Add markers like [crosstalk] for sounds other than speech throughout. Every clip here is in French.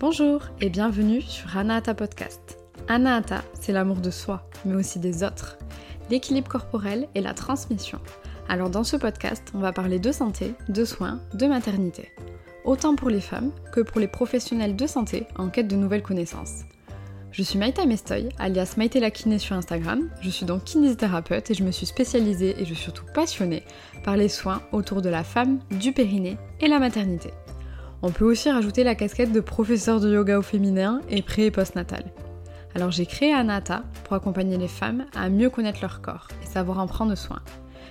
Bonjour et bienvenue sur Anahata Podcast. Anahata, c'est l'amour de soi, mais aussi des autres, l'équilibre corporel et la transmission. Alors dans ce podcast, on va parler de santé, de soins, de maternité. Autant pour les femmes que pour les professionnels de santé en quête de nouvelles connaissances. Je suis Maïta Mestoy, alias Maïté la kiné sur Instagram. Je suis donc kinésithérapeute et je me suis spécialisée et je suis surtout passionnée par les soins autour de la femme, du périnée et la maternité. On peut aussi rajouter la casquette de professeur de yoga au féminin et pré et postnatal. Alors j'ai créé Anata pour accompagner les femmes à mieux connaître leur corps et savoir en prendre soin.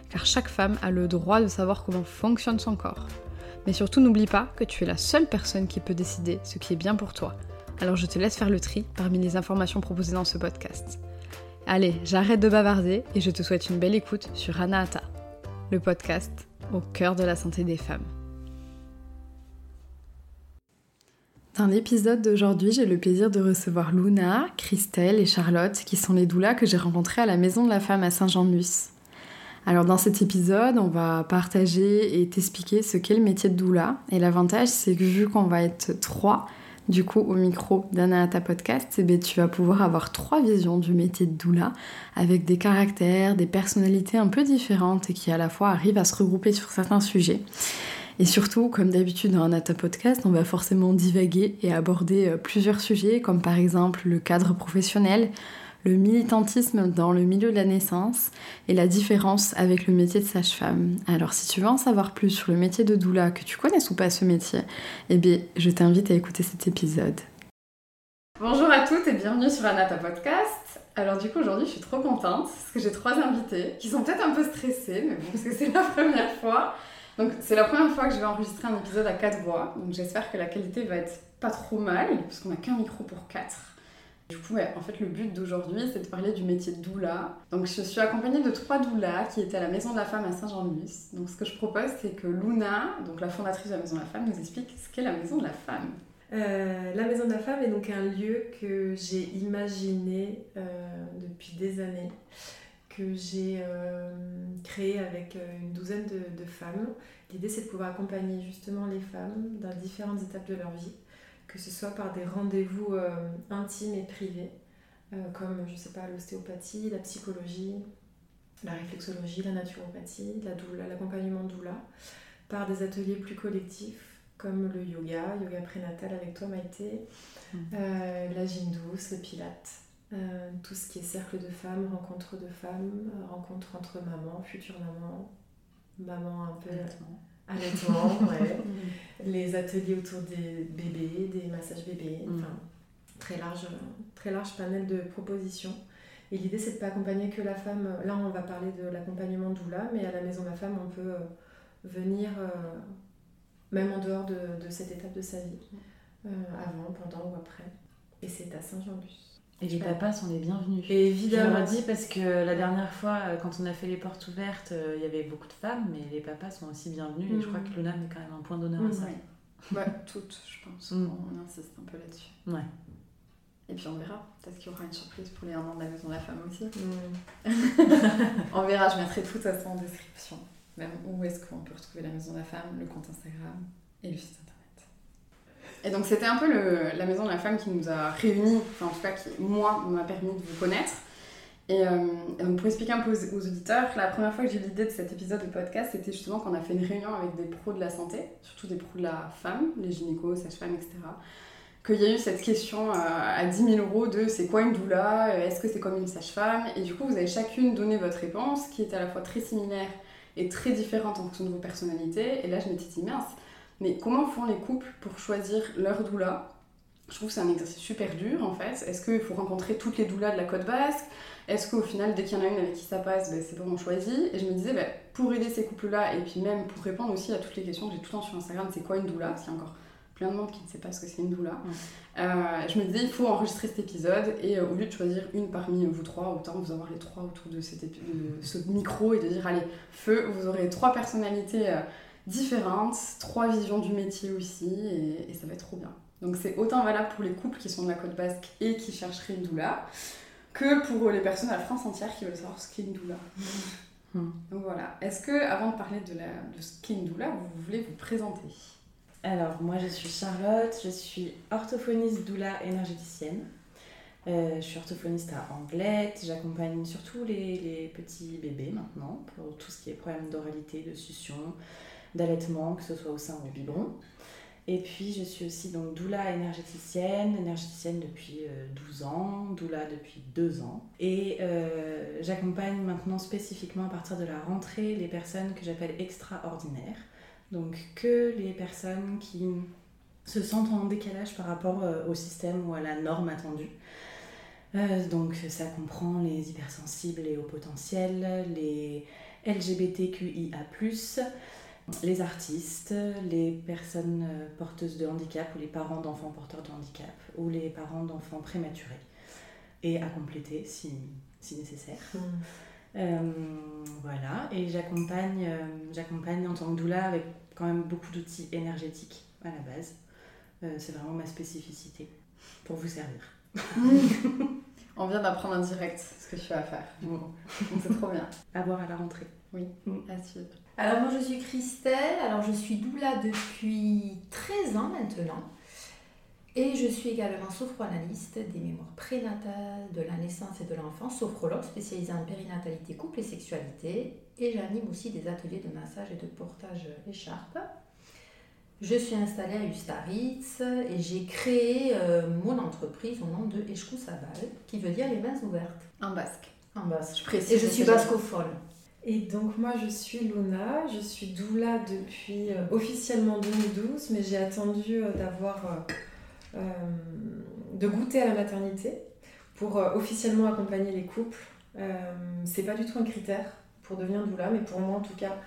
Car chaque femme a le droit de savoir comment fonctionne son corps. Mais surtout n'oublie pas que tu es la seule personne qui peut décider ce qui est bien pour toi. Alors je te laisse faire le tri parmi les informations proposées dans ce podcast. Allez, j'arrête de bavarder et je te souhaite une belle écoute sur Anahata, le podcast au cœur de la santé des femmes. Dans l'épisode d'aujourd'hui, j'ai le plaisir de recevoir Luna, Christelle et Charlotte, qui sont les doulas que j'ai rencontrées à la Maison de la Femme à Saint-Jean-de-Luz. Alors dans cet épisode, on va partager et t'expliquer ce qu'est le métier de doula. Et l'avantage, c'est que vu qu'on va être trois, du coup au micro d'Anahata Podcast, eh bien, tu vas pouvoir avoir trois visions du métier de doula, avec des caractères, des personnalités un peu différentes et qui à la fois arrivent à se regrouper sur certains sujets. Et surtout, comme d'habitude dans un Podcast, on va forcément divaguer et aborder euh, plusieurs sujets, comme par exemple le cadre professionnel, le militantisme dans le milieu de la naissance et la différence avec le métier de sage-femme. Alors si tu veux en savoir plus sur le métier de doula, que tu connaisses ou pas ce métier, eh bien je t'invite à écouter cet épisode. Bonjour à toutes et bienvenue sur Anata Podcast. Alors du coup aujourd'hui je suis trop contente parce que j'ai trois invités qui sont peut-être un peu stressés, mais bon parce que c'est la [laughs] première fois. Donc c'est la première fois que je vais enregistrer un épisode à quatre voix, donc j'espère que la qualité va être pas trop mal, parce qu'on n'a qu'un micro pour quatre. Du coup, en fait, le but d'aujourd'hui, c'est de parler du métier de doula. Donc, je suis accompagnée de trois doulas qui étaient à la Maison de la Femme à Saint-Jean-de-Luz. Donc, ce que je propose, c'est que Luna, donc la fondatrice de la Maison de la Femme, nous explique ce qu'est la Maison de la Femme. Euh, la Maison de la Femme est donc un lieu que j'ai imaginé euh, depuis des années que j'ai euh, créé avec euh, une douzaine de, femmes. L'idée, c'est de pouvoir accompagner justement les femmes dans différentes étapes de leur vie, que ce soit par des rendez-vous euh, intimes et privés, comme, je sais pas, l'ostéopathie, la psychologie, la réflexologie, la naturopathie, l'accompagnement doula, par des ateliers plus collectifs, comme le yoga, yoga prénatal avec toi Maïté, mmh. la gym douce, le pilate. Euh, tout ce qui est cercle de femmes, rencontre de femmes, euh, rencontre entre mamans, future maman, maman un peu allaitement, [laughs] ouais. les ateliers autour des bébés, des massages bébés, mm. enfin très large, très large panel de propositions. Et l'idée c'est de ne pas accompagner que la femme. Là on va parler de l'accompagnement doula, mais à la maison de la femme on peut euh, venir même en dehors de, de, cette étape de sa vie, avant, pendant ou après. Et c'est à Saint-Jean-Bus. Et les papas sont les bienvenus. Et évidemment. Je le redis parce que la dernière fois, euh, quand on a fait les portes ouvertes, euh, il y avait beaucoup de femmes, mais les papas sont aussi bienvenus. Et je crois mm. que Luna met quand même un point d'honneur à ça. Ouais, [laughs] toutes, je pense. Mm. On insiste un peu là-dessus. Ouais. Et puis on verra. Peut-être qu'il y aura une surprise pour les 1 an de la maison de la femme aussi. Mm. [laughs] on verra, je mettrai tout ça en description. Même où est-ce qu'on peut retrouver la maison de la femme, le compte Instagram et le site internet. Et donc c'était un peu le, la maison de la femme qui nous a réunis, enfin en tout cas qui, moi, m'a permis de vous connaître. Et, euh, donc pour expliquer un peu aux, auditeurs, la première fois que j'ai eu l'idée de cet épisode de podcast, c'était justement qu'on a fait une réunion avec des pros de la santé, surtout des pros de la femme, les gynécos, sages-femmes, etc. Qu'il y a eu cette question euh, à 10 000 euros de c'est quoi une doula, est-ce que c'est comme une sage-femme? Et du coup, vous avez chacune donné votre réponse qui est à la fois très similaire et très différente en fonction de vos personnalités. Et là, je me dit mince, mais comment font les couples pour choisir leur doula? Je trouve que c'est un exercice super dur en fait. Est-ce qu'il faut rencontrer toutes les doulas de la côte basque? Est-ce qu'au final, dès qu'il y en a une avec qui ça passe, ben, c'est bon, on choisit Et je me disais, ben, pour aider ces couples-là, et puis même pour répondre aussi à toutes les questions que j'ai tout le temps sur Instagram, c'est quoi une doula? Parce qu'il y a encore plein de monde qui ne sait pas ce que c'est une doula. Euh, je me disais, il faut enregistrer cet épisode et euh, au lieu de choisir une parmi vous trois, autant vous avoir les trois autour de, cet de ce micro et de dire, allez, feu, vous aurez trois personnalités. Euh, différentes, trois visions du métier aussi, et, ça va être trop bien. Donc c'est autant valable pour les couples qui sont de la côte basque et qui chercheraient une doula, que pour les personnes à la France entière qui veulent savoir ce qu'est une doula. [laughs] Hmm. Donc voilà. Est-ce que, avant de parler de, la, de ce qu'est une doula, vous voulez vous présenter? Alors, moi je suis Charlotte, je suis orthophoniste doula énergéticienne. Euh, je suis orthophoniste à Anglette, j'accompagne surtout les, les, petits bébés maintenant pour tout ce qui est problème d'oralité, de succion, d'allaitement, que ce soit au sein ou au biberon. Et puis je suis aussi donc doula énergéticienne, énergéticienne depuis 12 euh, ans, doula depuis 2 ans. Et euh, j'accompagne maintenant spécifiquement à partir de la rentrée les personnes que j'appelle extraordinaires. Donc que les personnes qui se sentent en décalage par rapport au système ou à la norme attendue. Euh, donc ça comprend les hypersensibles et hauts potentiels, les LGBTQIA+, les artistes, les personnes euh, porteuses de handicap ou les parents d'enfants porteurs de handicap ou les parents d'enfants prématurés et à compléter si, si nécessaire. Hmm. Euh, voilà, et j'accompagne, j'accompagne en tant que doula avec quand même beaucoup d'outils énergétiques à la base. c'est vraiment ma spécificité pour vous servir. [laughs] On vient d'apprendre en direct ce que tu vas faire. c'est trop bien. À voir à la rentrée. Oui, mm. à suivre. Alors moi je suis Christelle, alors je suis doula depuis 13 ans maintenant. Et je suis également sophranalyste des mémoires prénatales de la naissance et de l'enfance, sophrologue spécialisée en périnatalité, couple et sexualité. Et j'anime aussi des ateliers de massage et de portage écharpe. Je suis installée à Ustaritz et j'ai créé euh, mon entreprise au nom de Eshku Sabal, qui veut dire les mains ouvertes. En basque. En basque, je précise. Et je suis bascophone. Et donc moi je suis Luna, je suis doula depuis euh, officiellement 2012, mais j'ai attendu euh, d'avoir de goûter à la maternité pour officiellement accompagner les couples. c'est pas du tout un critère pour devenir doula, mais pour moi en tout cas,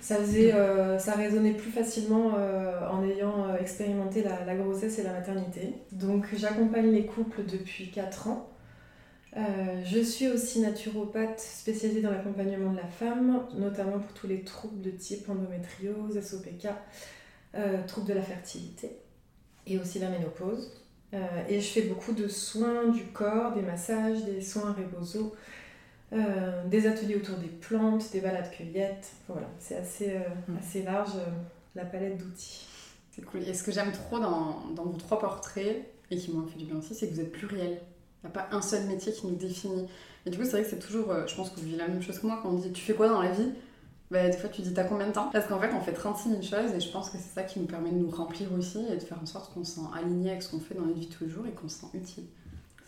ça, faisait, euh, ça résonnait plus facilement euh, en ayant euh, expérimenté la, grossesse et la maternité. Donc j'accompagne les couples depuis 4 ans. Je suis aussi naturopathe spécialisée dans l'accompagnement de la femme, notamment pour tous les troubles de type endométriose, SOPK, troubles de la fertilité et aussi la ménopause. et je fais beaucoup de soins du corps, des massages, des soins euh, des ateliers autour des plantes, des balades cueillettes. voilà, c'est assez, euh, mm. assez large euh, la palette d'outils. C'est cool. Et ce que j'aime trop dans, dans, vos trois portraits, et qui m'ont fait du bien aussi, c'est que vous êtes pluriel. Il n'y a pas un seul métier qui nous définit. Et du coup, c'est vrai que c'est toujours, je pense que vous vivez la même chose que moi, quand on dit tu fais quoi dans la vie? Bah, des fois tu dis t'as combien de temps? Parce qu'en fait on fait 36 000 choses et je pense que c'est ça qui nous permet de nous remplir aussi et de faire en sorte qu'on se sent aligné avec ce qu'on fait dans la vie tous les jours et qu'on se sent utile.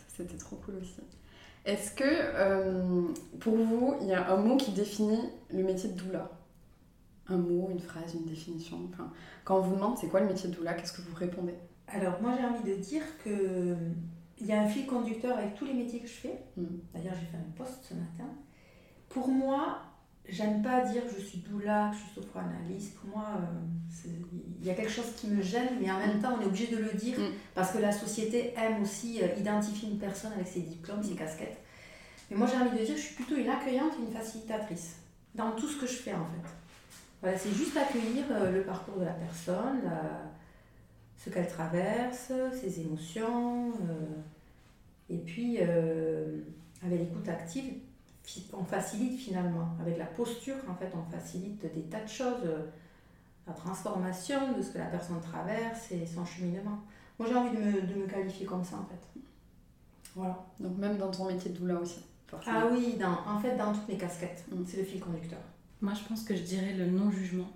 C'était trop cool aussi. Est-ce que euh, pour vous, il y a un mot qui définit le métier de doula? Un mot, une phrase, une définition? Quand on vous demande c'est quoi le métier de doula, qu'est-ce que vous répondez? Alors moi j'ai envie de dire que il y a un fil conducteur avec tous les métiers que je fais. Mm. D'ailleurs j'ai fait un post ce matin. Pour moi, j'aime pas dire je suis doula, je suis sophroanalyste. Pour moi, euh, il y a quelque chose qui me gêne, mais en même temps, on est obligé de le dire mm. parce que la société aime aussi euh, identifier une personne avec ses diplômes, ses casquettes. Mais moi, j'ai envie de dire, je suis plutôt une accueillante et une facilitatrice dans tout ce que je fais en fait. Voilà, c'est juste accueillir euh, le parcours de la personne, ce qu'elle traverse, ses émotions, et puis avec l'écoute active on facilite finalement. Avec la posture, en fait, on facilite des tas de choses, euh, la transformation de ce que la personne traverse et son cheminement. Moi, j'ai envie de me, de me, qualifier comme ça, en fait. Voilà. Donc, même dans ton métier de doula aussi Ah oui, dans, en fait, dans toutes mes casquettes. Mm. C'est le fil conducteur. Moi, je pense que je dirais le non-jugement.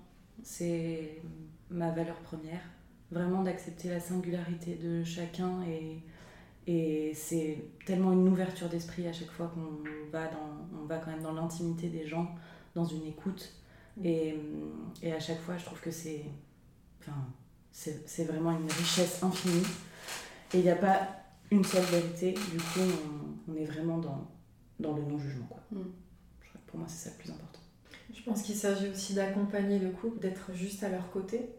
C'est ma valeur première. Vraiment d'accepter la singularité de chacun et et c'est tellement une ouverture d'esprit à chaque fois qu'on va, dans, on va quand même dans l'intimité des gens, dans une écoute. Mm. Et, et à chaque fois, je trouve que c'est enfin, c'est vraiment une richesse infinie. Et il n'y a pas une seule vérité. Du coup, on, est vraiment dans, dans le non-jugement. Mm. Pour moi, c'est ça le plus important. Je pense qu'il s'agit aussi d'accompagner le couple, d'être juste à leur côté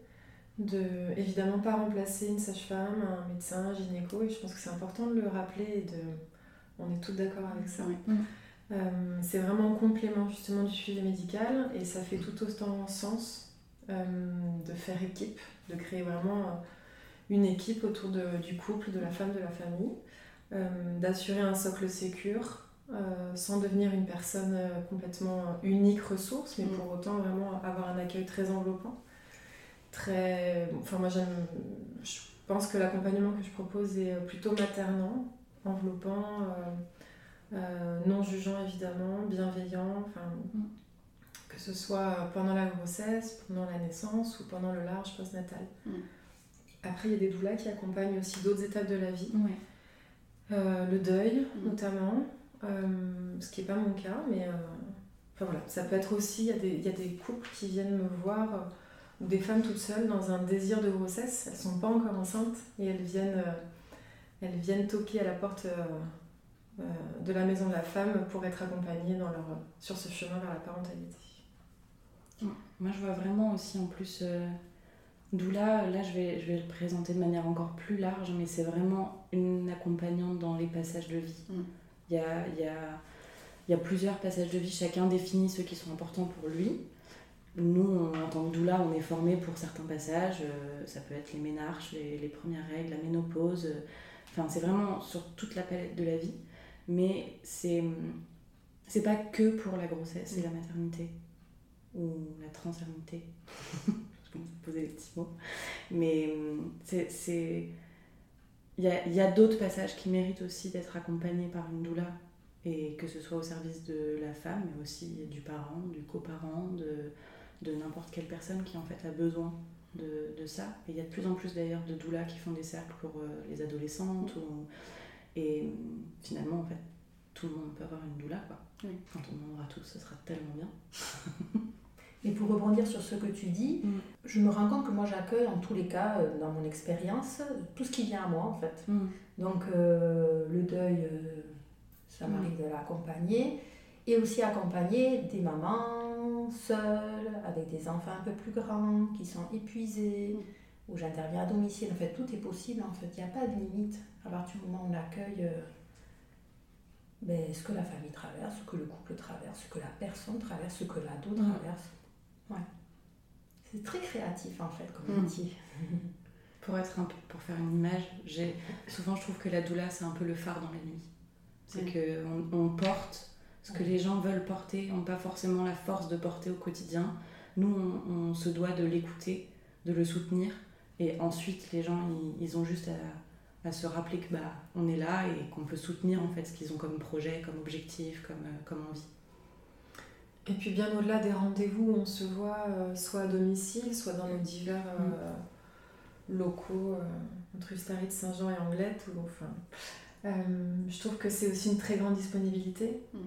de évidemment pas remplacer une sage-femme, un médecin, un gynéco, et je pense que c'est important de le rappeler et de. On est tous d'accord avec ça. Mm. Euh, c'est vraiment un complément justement du suivi médical et ça fait tout autant sens euh, de faire équipe, de créer vraiment une équipe autour de, du couple, de la femme, de la famille, euh, d'assurer un socle sécure sans devenir une personne complètement unique ressource, mais mm. pour autant vraiment avoir un accueil très enveloppant très. Enfin, moi, j'aime. Je pense que l'accompagnement que je propose est plutôt maternant, enveloppant, non jugeant évidemment, bienveillant. Enfin, mm. que ce soit pendant la grossesse, pendant la naissance ou pendant le large postnatal. Mm. Après, il y a des doulas qui accompagnent aussi d'autres étapes de la vie. le deuil, mm. notamment, ce qui n'est pas mon cas, mais voilà, ça peut être aussi, il y, a des couples qui viennent me voir, euh, ou des femmes toutes seules dans un désir de grossesse, elles sont pas encore enceintes et elles viennent, euh, elles viennent toquer à la porte euh, de la maison de la femme pour être accompagnées dans leur, sur ce chemin vers la parentalité. Moi je vois vraiment aussi en plus, d'où là, là je vais, je vais le présenter de manière encore plus large, mais c'est vraiment une accompagnante dans les passages de vie. Mm. Il y a, y a il y a plusieurs passages de vie, chacun définit ceux qui sont importants pour lui. Nous, en tant que doula, on est formé pour certains passages. Euh, ça peut être les ménarches, les, premières règles, la ménopause. Euh, enfin, c'est vraiment sur toute la palette de la vie. Mais c'est c'est pas que pour la grossesse et la maternité ou la transernité. [laughs] Je commence à poser les petits mots. Mais c'est il y a, y a d'autres passages qui méritent aussi d'être accompagnés par une doula et que ce soit au service de la femme, mais aussi du parent, du coparent, de, de n'importe quelle personne qui en fait a besoin de, de ça. Et il y a de plus en plus d'ailleurs de doulas qui font des cercles pour euh, les adolescentes. Ou, et finalement, en fait, tout le monde peut avoir une doula. Quoi. Quand on en aura tous, ce sera tellement bien. [laughs] Et pour rebondir sur ce que tu dis, mm. je me rends compte que moi j'accueille en tous les cas, euh, dans mon expérience, tout ce qui vient à moi en fait. Mm. Donc euh, le deuil, ça m'arrive de l'accompagner. Et aussi accompagner des mamans seules, avec des enfants un peu plus grands, qui sont épuisés, où j'interviens à domicile. En fait, tout est possible. En fait, il n'y a pas de limite à partir du moment où on accueille euh, ben, ce que la famille traverse, ce que le couple traverse, ce que la personne traverse, ce que l'ado traverse. Ouais. C'est très créatif en fait comme métier. [laughs] pour être un peu, pour faire une image, j'ai souvent je trouve que la doula c'est un peu le phare dans la nuit. C'est qu'on on porte ce que les gens veulent porter, n'ont pas forcément la force de porter au quotidien. Nous, on, se doit de l'écouter, de le soutenir. Et ensuite, les gens, ils, ont juste à, se rappeler que bah, on est là et qu'on peut soutenir en fait ce qu'ils ont comme projet, comme objectif, comme, euh, comme envie. Et puis bien au-delà des rendez-vous, on se voit euh, soit à domicile, soit dans nos divers euh, mm. locaux entre Ustarit, Saint-Jean et Anglette. Ou, enfin, je trouve que c'est aussi une très grande disponibilité. Mm.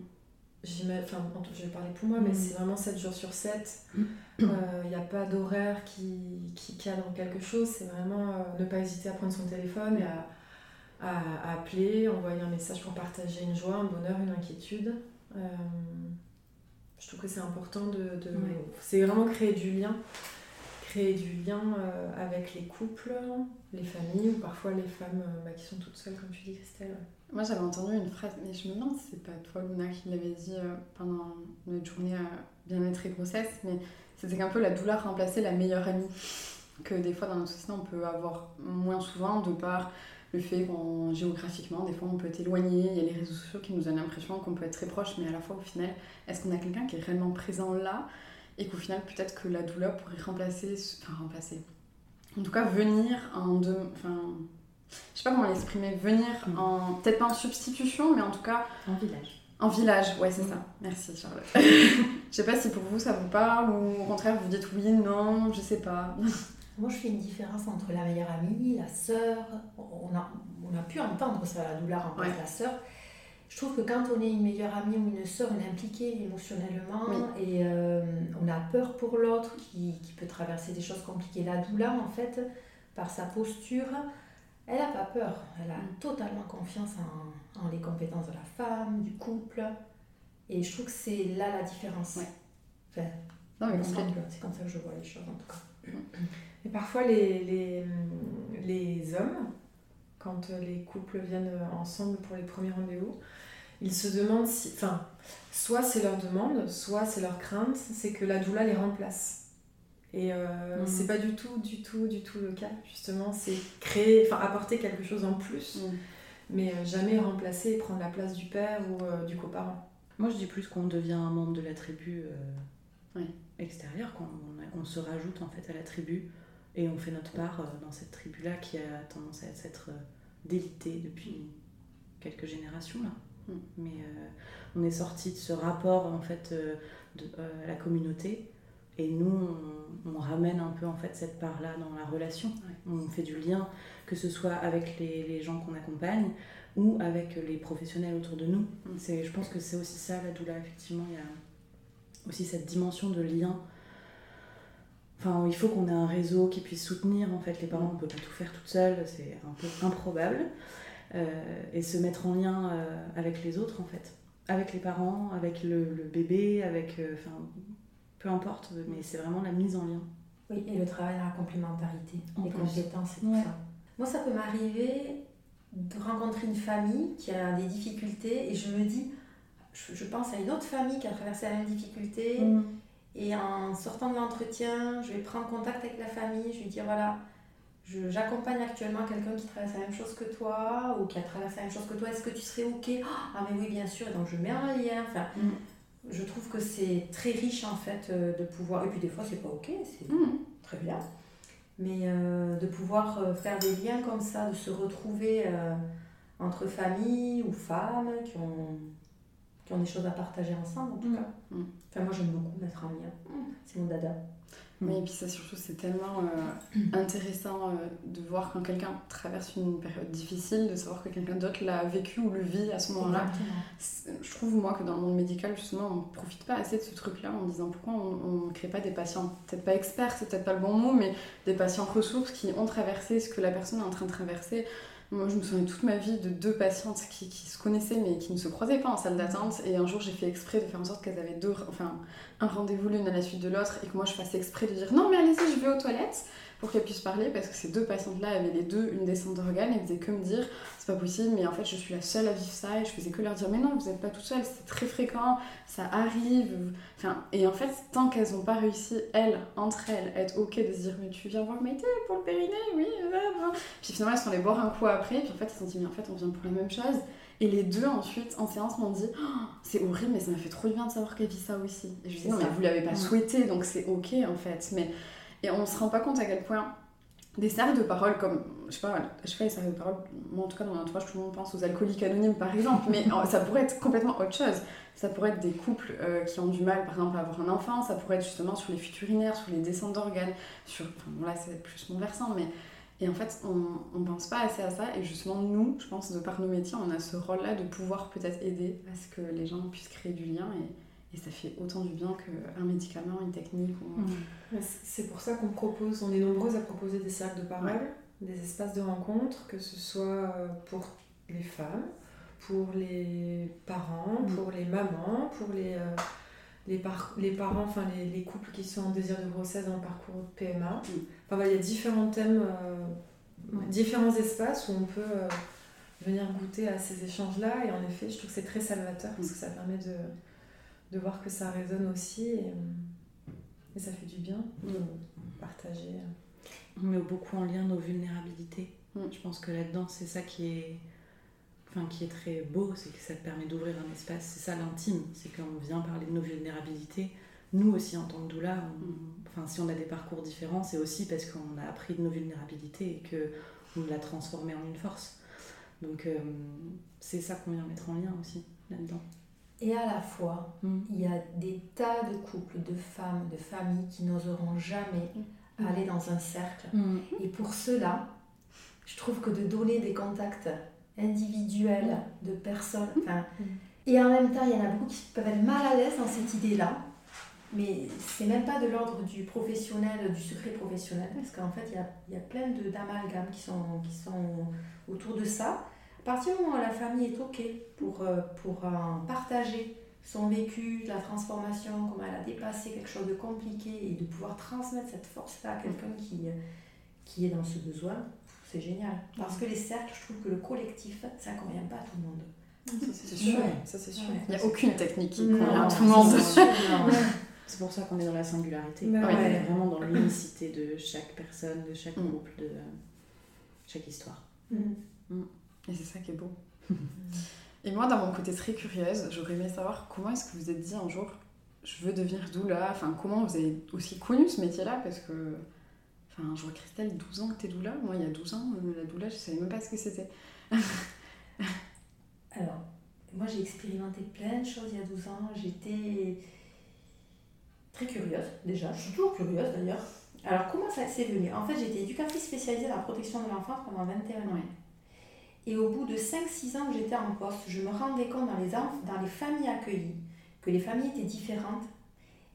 Enfin, je vais parler pour moi, mais mm. c'est vraiment 7 jours sur 7. Il n'y euh, a pas d'horaire qui, qui, cadre quelque chose. C'est vraiment euh, ne pas hésiter à prendre son téléphone et à, à, appeler, envoyer un message pour partager une joie, un bonheur, une inquiétude. je trouve que c'est important de. de C'est vraiment créer du lien créer du lien euh, avec les couples, les familles ou parfois les femmes euh, bah, qui sont toutes seules, comme tu dis, Christelle. Moi, j'avais entendu une phrase, mais je me demande si c'est pas toi, Luna, qui l'avait dit euh, pendant notre journée bien-être et grossesse, mais c'était qu'un peu la douleur remplaçait la meilleure amie. Que des fois, dans notre société, on peut avoir moins souvent de par le fait qu'on géographiquement, des fois, on peut être éloigné. Il y a les réseaux sociaux qui nous donnent l'impression qu'on peut être très proche, mais à la fois, au final, est-ce qu'on a quelqu'un qui est réellement présent là? Et qu'au final peut-être que la douleur pourrait remplacer, enfin remplacer, en tout cas venir en deux, enfin je sais pas comment l'exprimer, venir mm. en, peut-être pas en substitution, mais en tout cas en village. En village, ouais c'est ça. Merci Charlotte. [laughs] je sais pas si pour vous ça vous parle ou au contraire vous dites oui, non, je sais pas. [laughs] Moi je fais une différence entre la meilleure amie, la sœur. On a, on a pu entendre ça, la douleur en ouais. la sœur je trouve que quand on est une meilleure amie ou une sœur, on est impliqué émotionnellement et euh, on a peur pour l'autre qui, qui, peut traverser des choses compliquées. La doula, en fait, par sa posture, elle n'a pas peur. Elle a mm. totalement confiance en, en, les compétences de la femme, du couple. Et je trouve que c'est là la différence. Enfin, c'est comme ça que je vois les choses en tout cas. Et parfois, les, les, les hommes, quand les couples viennent ensemble pour les premiers rendez-vous, ils se demandent si. Enfin, soit c'est leur demande, soit c'est leur crainte, c'est que la doula les remplace. Et euh, mm. c'est pas du tout, du tout, du tout le cas, justement. C'est créer, enfin, apporter quelque chose en plus, mm. mais euh, jamais remplacer et prendre la place du père ou euh, du coparent. Moi, je dis plus qu'on devient un membre de la tribu extérieure, qu'on on se rajoute en fait à la tribu Et on fait notre part dans cette tribu-là qui a tendance à s'être délitée depuis quelques générations là. Mm. Mais on est sorti de ce rapport en fait de la communauté et nous, on, ramène un peu en fait cette part-là dans la relation. On fait du lien, que ce soit avec les, les gens qu'on accompagne ou avec les professionnels autour de nous. Mm. C'est, je pense que c'est aussi ça la douleur, effectivement. Il y a aussi cette dimension de lien. Enfin, il faut qu'on ait un réseau qui puisse soutenir en fait les parents. On ne peut pas tout faire toute seule, c'est un peu improbable. Euh, et se mettre en lien euh, avec les autres en fait. Avec les parents, avec le, le bébé, avec. Euh, enfin, peu importe, mais c'est vraiment la mise en lien. Oui, et le travail à la complémentarité, les compétences et tout ça. Moi, ça peut m'arriver de rencontrer une famille qui a des difficultés et je me dis, je, pense à une autre famille qui a traversé la même difficulté mm. Et en sortant de l'entretien, je vais prendre contact avec la famille, je vais dire voilà, j'accompagne actuellement quelqu'un qui traverse la même chose que toi ou qui a traversé la même chose que toi, est-ce que tu serais ok? Ah mais oui bien sûr, donc je mets un lien, enfin, mm. je trouve que c'est très riche en fait euh, de pouvoir, et puis des fois c'est pas ok, c'est mmh. très bien, mais euh, de pouvoir euh, faire des liens comme ça, de se retrouver entre familles ou femmes qui ont, qui ont des choses à partager ensemble en tout mmh. cas. Mmh. Enfin moi j'aime beaucoup mettre en lien, c'est mon dada. Oui, et puis ça surtout, c'est tellement euh, intéressant euh, de voir quand quelqu'un traverse une période difficile, de savoir que quelqu'un d'autre l'a vécu ou le vit à ce moment-là. Je trouve, moi, que dans le monde médical, justement, on ne profite pas assez de ce truc-là en disant pourquoi on ne crée pas des patients, peut-être pas experts, c'est peut-être pas le bon mot, mais des patients ressources qui ont traversé ce que la personne est en train de traverser moi, je me souviens toute ma vie de deux patientes qui, se connaissaient mais qui ne se croisaient pas en salle d'attente. Et un jour, j'ai fait exprès de faire en sorte qu'elles avaient deux, enfin, un rendez-vous l'une à la suite de l'autre et que moi, je fasse exprès de dire non, mais allez-y, je vais aux toilettes pour qu'elles puissent parler parce que ces deux patientes-là avaient les deux une descente d'organes et faisaient que me dire c'est pas possible, mais en fait, je suis la seule à vivre ça et je faisais que leur dire mais non, vous n'êtes pas toute seule, c'est très fréquent, ça arrive. Enfin, et en fait, tant qu'elles n'ont pas réussi, elles, entre elles, être ok de se dire mais tu viens voir Maïté pour le périnée, oui, puis finalement, elles sont allées boire un coup après, puis en fait, elles se sont dit mais en fait, on vient pour la même chose. Et les deux ensuite en séance m'ont dit oh, c'est horrible mais ça m'a fait trop du bien de savoir qu'elle vit ça aussi. Et je dis non mais vous l'avez pas souhaité donc c'est ok en fait. Mais et on se rend pas compte à quel point des cercles de parole comme, je sais pas, je fais les cercles de parole, moi en tout cas dans mon entourage tout le monde pense aux alcooliques anonymes par exemple, mais ça pourrait être complètement autre chose. Ça pourrait être des couples euh, qui ont du mal par exemple à avoir un enfant, ça pourrait être justement sur les fuites urinaires, sur les descentes d'organes, sur, bon là c'est plus mon versant, mais... Et en fait on ne pense pas assez à ça. Et justement nous, je pense de par nos métiers, on a ce rôle-là de pouvoir peut-être aider à ce que les gens puissent créer du lien et et ça fait autant du bien qu'un médicament, une technique. Mmh. C'est pour ça qu'on propose, on est nombreuses à proposer des cercles de parole, des espaces de rencontre, que ce soit euh, pour les femmes, pour les parents, mmh. pour les mamans, pour les, euh, les, les, parents, enfin les, les, couples qui sont en désir de grossesse dans le parcours de PMA. Mmh. Enfin, il y a différents thèmes, euh, différents espaces où on peut venir goûter à ces échanges-là. Et en effet, je trouve que c'est très salvateur parce que ça permet de de voir que ça résonne aussi et, ça fait du bien de partager. On met beaucoup en lien nos vulnérabilités. Mm. Je pense que là-dedans, c'est ça qui est, enfin, qui est très beau, c'est que ça te permet d'ouvrir un espace. C'est ça l'intime, c'est qu'on vient parler de nos vulnérabilités. Nous aussi, en tant que doula, mm. enfin, si on a des parcours différents, c'est aussi parce qu'on a appris de nos vulnérabilités et qu'on l'a transformé en une force. Donc, euh, c'est ça qu'on vient mettre en lien aussi là-dedans. Et à la fois, mm. il y a des tas de couples, de femmes, de familles qui n'oseront jamais mm. aller dans un cercle. Mm. Et pour cela, je trouve que de donner des contacts individuels de personnes, et en même temps, il y en a beaucoup qui peuvent être mal à l'aise dans cette idée-là, mais c'est même pas de l'ordre du professionnel, du secret professionnel, parce qu'en fait, il y a, il y a plein d'amalgames qui sont, qui sont autour de ça. À partir du moment où la famille est OK pour, euh, pour partager son vécu, la transformation, comment elle a dépassé quelque chose de compliqué et de pouvoir transmettre cette force-là à quelqu'un qui, qui est dans ce besoin, c'est génial. Parce que les cercles, je trouve que le collectif, ça ne convient pas à tout le monde. C'est sûr, ça c'est sûr. Il n'y a aucune technique qui convient à tout le monde. [laughs] C'est pour ça qu'on est dans la singularité. Bah on est vraiment dans l'unicité de chaque personne, de chaque mm. groupe, de chaque histoire. Mm. Mm. Et c'est ça qui est beau. [laughs] et moi, dans mon côté très curieuse, j'aurais aimé savoir comment est-ce que vous êtes dit un jour, je veux devenir doula, enfin comment vous avez aussi connu ce métier-là, parce que Enfin, je vois Christelle, 12 ans que t'es doula. Moi, il y a 12 ans, euh, la doula, je savais même pas ce que c'était. [laughs] Alors, moi, j'ai expérimenté plein de choses il y a 12 ans. J'étais très curieuse, déjà. Je suis toujours curieuse, d'ailleurs. Alors, comment ça s'est venu? En fait, j'étais éducatrice spécialisée dans la protection de l'enfance pendant 21 ans. Et au bout de 5-6 ans où j'étais en poste, je me rendais compte dans les, dans les familles accueillies que les familles étaient différentes,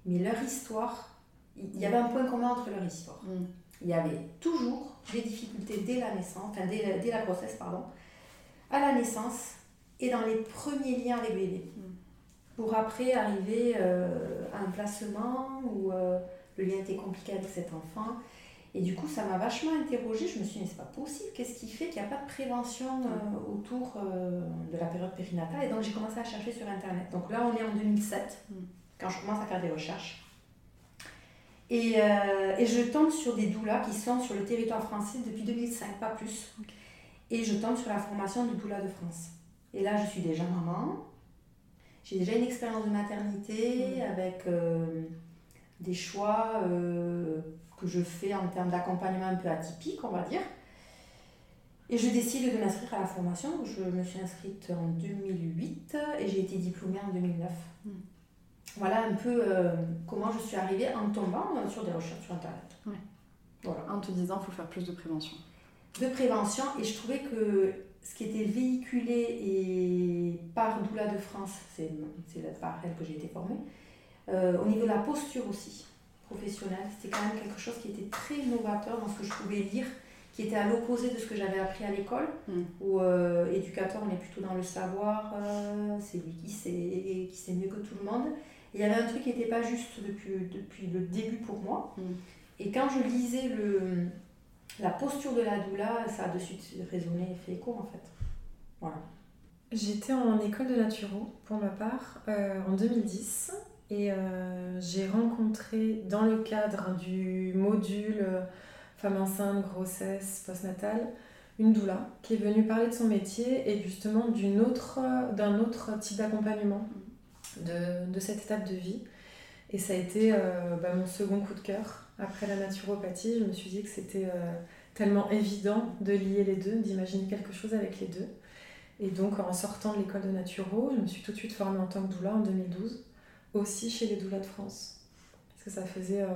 mais leur histoire, il y avait un point commun entre leur histoire. Mm. Il y avait toujours des difficultés dès la naissance, enfin dès, dès la grossesse, pardon, à la naissance et dans les premiers liens avec bébé. Mm. Pour après arriver euh, à un placement où euh, le lien était compliqué avec cet enfant. Et du coup, ça m'a vachement interrogée. Je me suis dit, mais c'est pas possible. Qu'est-ce qui fait qu'il n'y a pas de prévention euh, autour de la période périnatale? Et donc, j'ai commencé à chercher sur Internet. Donc là, on est en 2007, mm. quand je commence à faire des recherches. Et, et, je tombe sur des doulas qui sont sur le territoire français depuis 2005, pas plus. Et je tombe sur la formation du doula de France. Et là, je suis déjà maman. J'ai déjà une expérience de maternité mm. avec euh, des choix euh, que je fais en termes d'accompagnement un peu atypique, on va dire. Et je décide de m'inscrire à la formation. Je me suis inscrite en 2008 et j'ai été diplômée en 2009. Mm. Voilà un peu euh, comment je suis arrivée en tombant sur des recherches sur Internet. Voilà. En te disant qu'il faut faire plus de prévention. De prévention, et je trouvais que ce qui était véhiculé et par Doula de France, c'est par elle que j'ai été formée, euh, au niveau de la posture aussi, professionnelle, c'était quand même quelque chose qui était très novateur dans ce que je pouvais lire, qui était à l'opposé de ce que j'avais appris à l'école, mm. où euh, éducateur, on est plutôt dans le savoir, euh, c'est lui qui sait, qui sait mieux que tout le monde. il y avait un truc qui n'était pas juste depuis, depuis le début pour moi. Mm. Et quand je lisais le, la posture de la doula, ça a de suite résonné et fait écho en fait. Voilà. J'étais en école de naturo pour ma part euh, en 2010 et euh, j'ai rencontré dans le cadre du module euh, femme enceinte, grossesse, postnatale, une doula qui est venue parler de son métier et justement d'un autre, autre type d'accompagnement de, cette étape de vie. Et ça a été bah, mon second coup de cœur après la naturopathie, je me suis dit que c'était euh, tellement évident de lier les deux, d'imaginer quelque chose avec les deux. Et donc en sortant de l'école de naturo, je me suis tout de suite formée en tant que doula en 2012, aussi chez les doulas de France. Parce que ça faisait... Euh,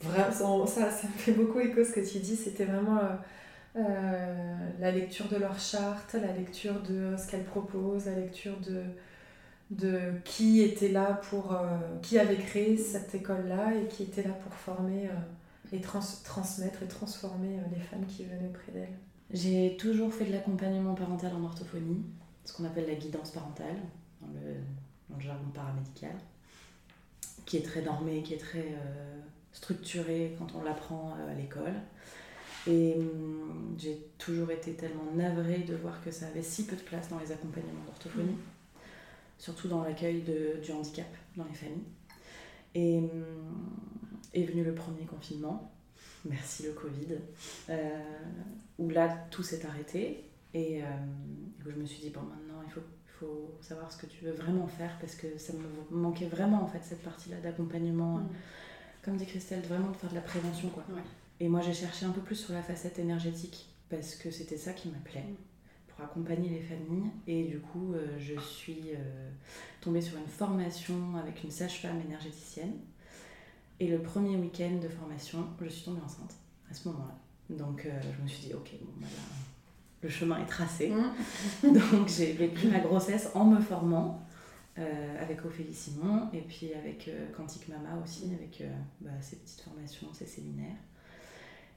vraiment, ça, ça me fait beaucoup écho ce que tu dis, c'était vraiment... Euh, la lecture de leur charte, la lecture de ce qu'elles proposent, la lecture de, de qui était là pour. Euh, qui avait créé cette école-là et qui était là pour former euh, et transmettre et transformer euh, les femmes qui venaient près d'elle. J'ai toujours fait de l'accompagnement parental en orthophonie, ce qu'on appelle la guidance parentale, dans le jargon paramédical, qui est très normé, qui est très structuré quand on l'apprend à l'école. Et hum, j'ai toujours été tellement navrée de voir que ça avait si peu de place dans les accompagnements d'orthophonie surtout dans l'accueil du handicap dans les familles. Et hum, est venu le premier confinement, merci le Covid, euh, où là tout s'est arrêté et euh, où je me suis dit, bon maintenant il faut, faut, savoir ce que tu veux vraiment faire parce que ça me manquait vraiment en fait cette partie-là d'accompagnement, mm. comme dit Christelle, vraiment de faire de la prévention quoi. Et moi j'ai cherché un peu plus sur la facette énergétique parce que c'était ça qui m'appelait. Mm pour accompagner les familles. Et du coup, euh, je suis euh, tombée sur une formation avec une sage-femme énergéticienne. Et le premier week-end de formation, je suis tombée enceinte à ce moment-là. Donc euh, je me suis dit, ok, bon, voilà, le chemin est tracé. Mmh. [laughs] Donc j'ai vécu ma grossesse en me formant. avec Ophélie Simon et puis avec Quantique Mama aussi, avec bah, ces petites formations, ces séminaires.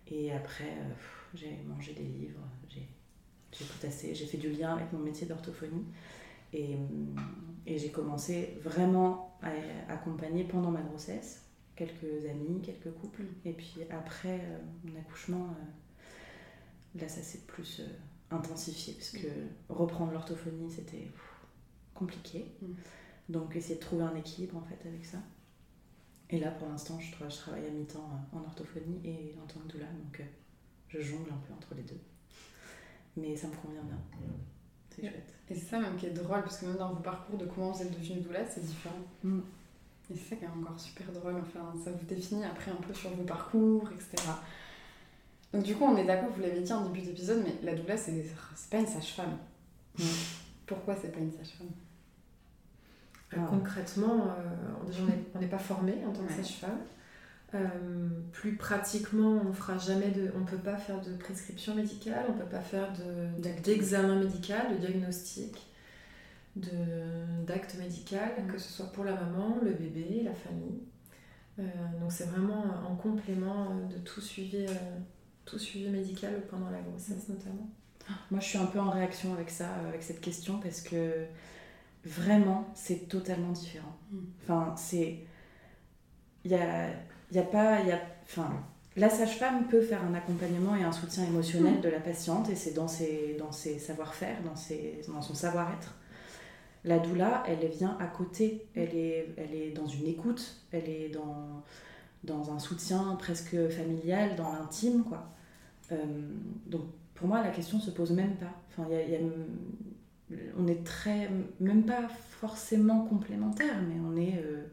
Et après, j'ai mangé des livres, j'ai j'ai assez, j'ai fait du lien avec mon métier d'orthophonie et, et j'ai commencé vraiment à accompagner pendant ma grossesse quelques amis, quelques couples. Et puis après euh, mon accouchement, euh, là ça s'est plus euh, intensifié parce que reprendre l'orthophonie c'était compliqué. Mm. Donc essayer de trouver un équilibre en fait avec ça. Et là pour l'instant je, je travaille à mi-temps en orthophonie et en tant que doula, donc je jongle un peu entre les deux mais ça me convient bien. C'est chouette. Et c'est ça même qui est drôle, parce que même dans vos parcours de comment vous êtes devenue doula, c'est différent. Mm. Et c'est ça qui est encore super drôle, enfin, ça vous définit après un peu sur vos parcours, etc. Donc du coup, on est d'accord, vous l'avez dit en début d'épisode, mais la doula, c'est pas une sage-femme. Pourquoi c'est pas une sage-femme? Euh, Concrètement, euh, on n'est pas formé en tant que sage-femme. Euh, plus pratiquement, on fera jamais de, on peut pas faire de prescription médicale, on peut pas faire d'examen médical, de diagnostic, d'acte médical, mm. que ce soit pour la maman, le bébé, la famille. donc c'est vraiment en complément de tout suivi tout suivi médical pendant la grossesse notamment Moi je suis un peu en réaction avec ça, avec cette question parce que vraiment c'est totalement différent. Mm. Enfin c'est... Il y a, y a pas... Y a... Enfin, la sage-femme peut faire un accompagnement et un soutien émotionnel mm. de la patiente et c'est dans ses, dans ses savoir-faire, dans, ses, dans son savoir-être. La doula, elle vient à côté, elle est, elle est dans une écoute, elle est dans, dans un soutien presque familial, dans l'intime, quoi. Euh, donc pour moi, la question se pose même pas. Enfin, y a, on est très, même pas forcément complémentaires, mais on est euh,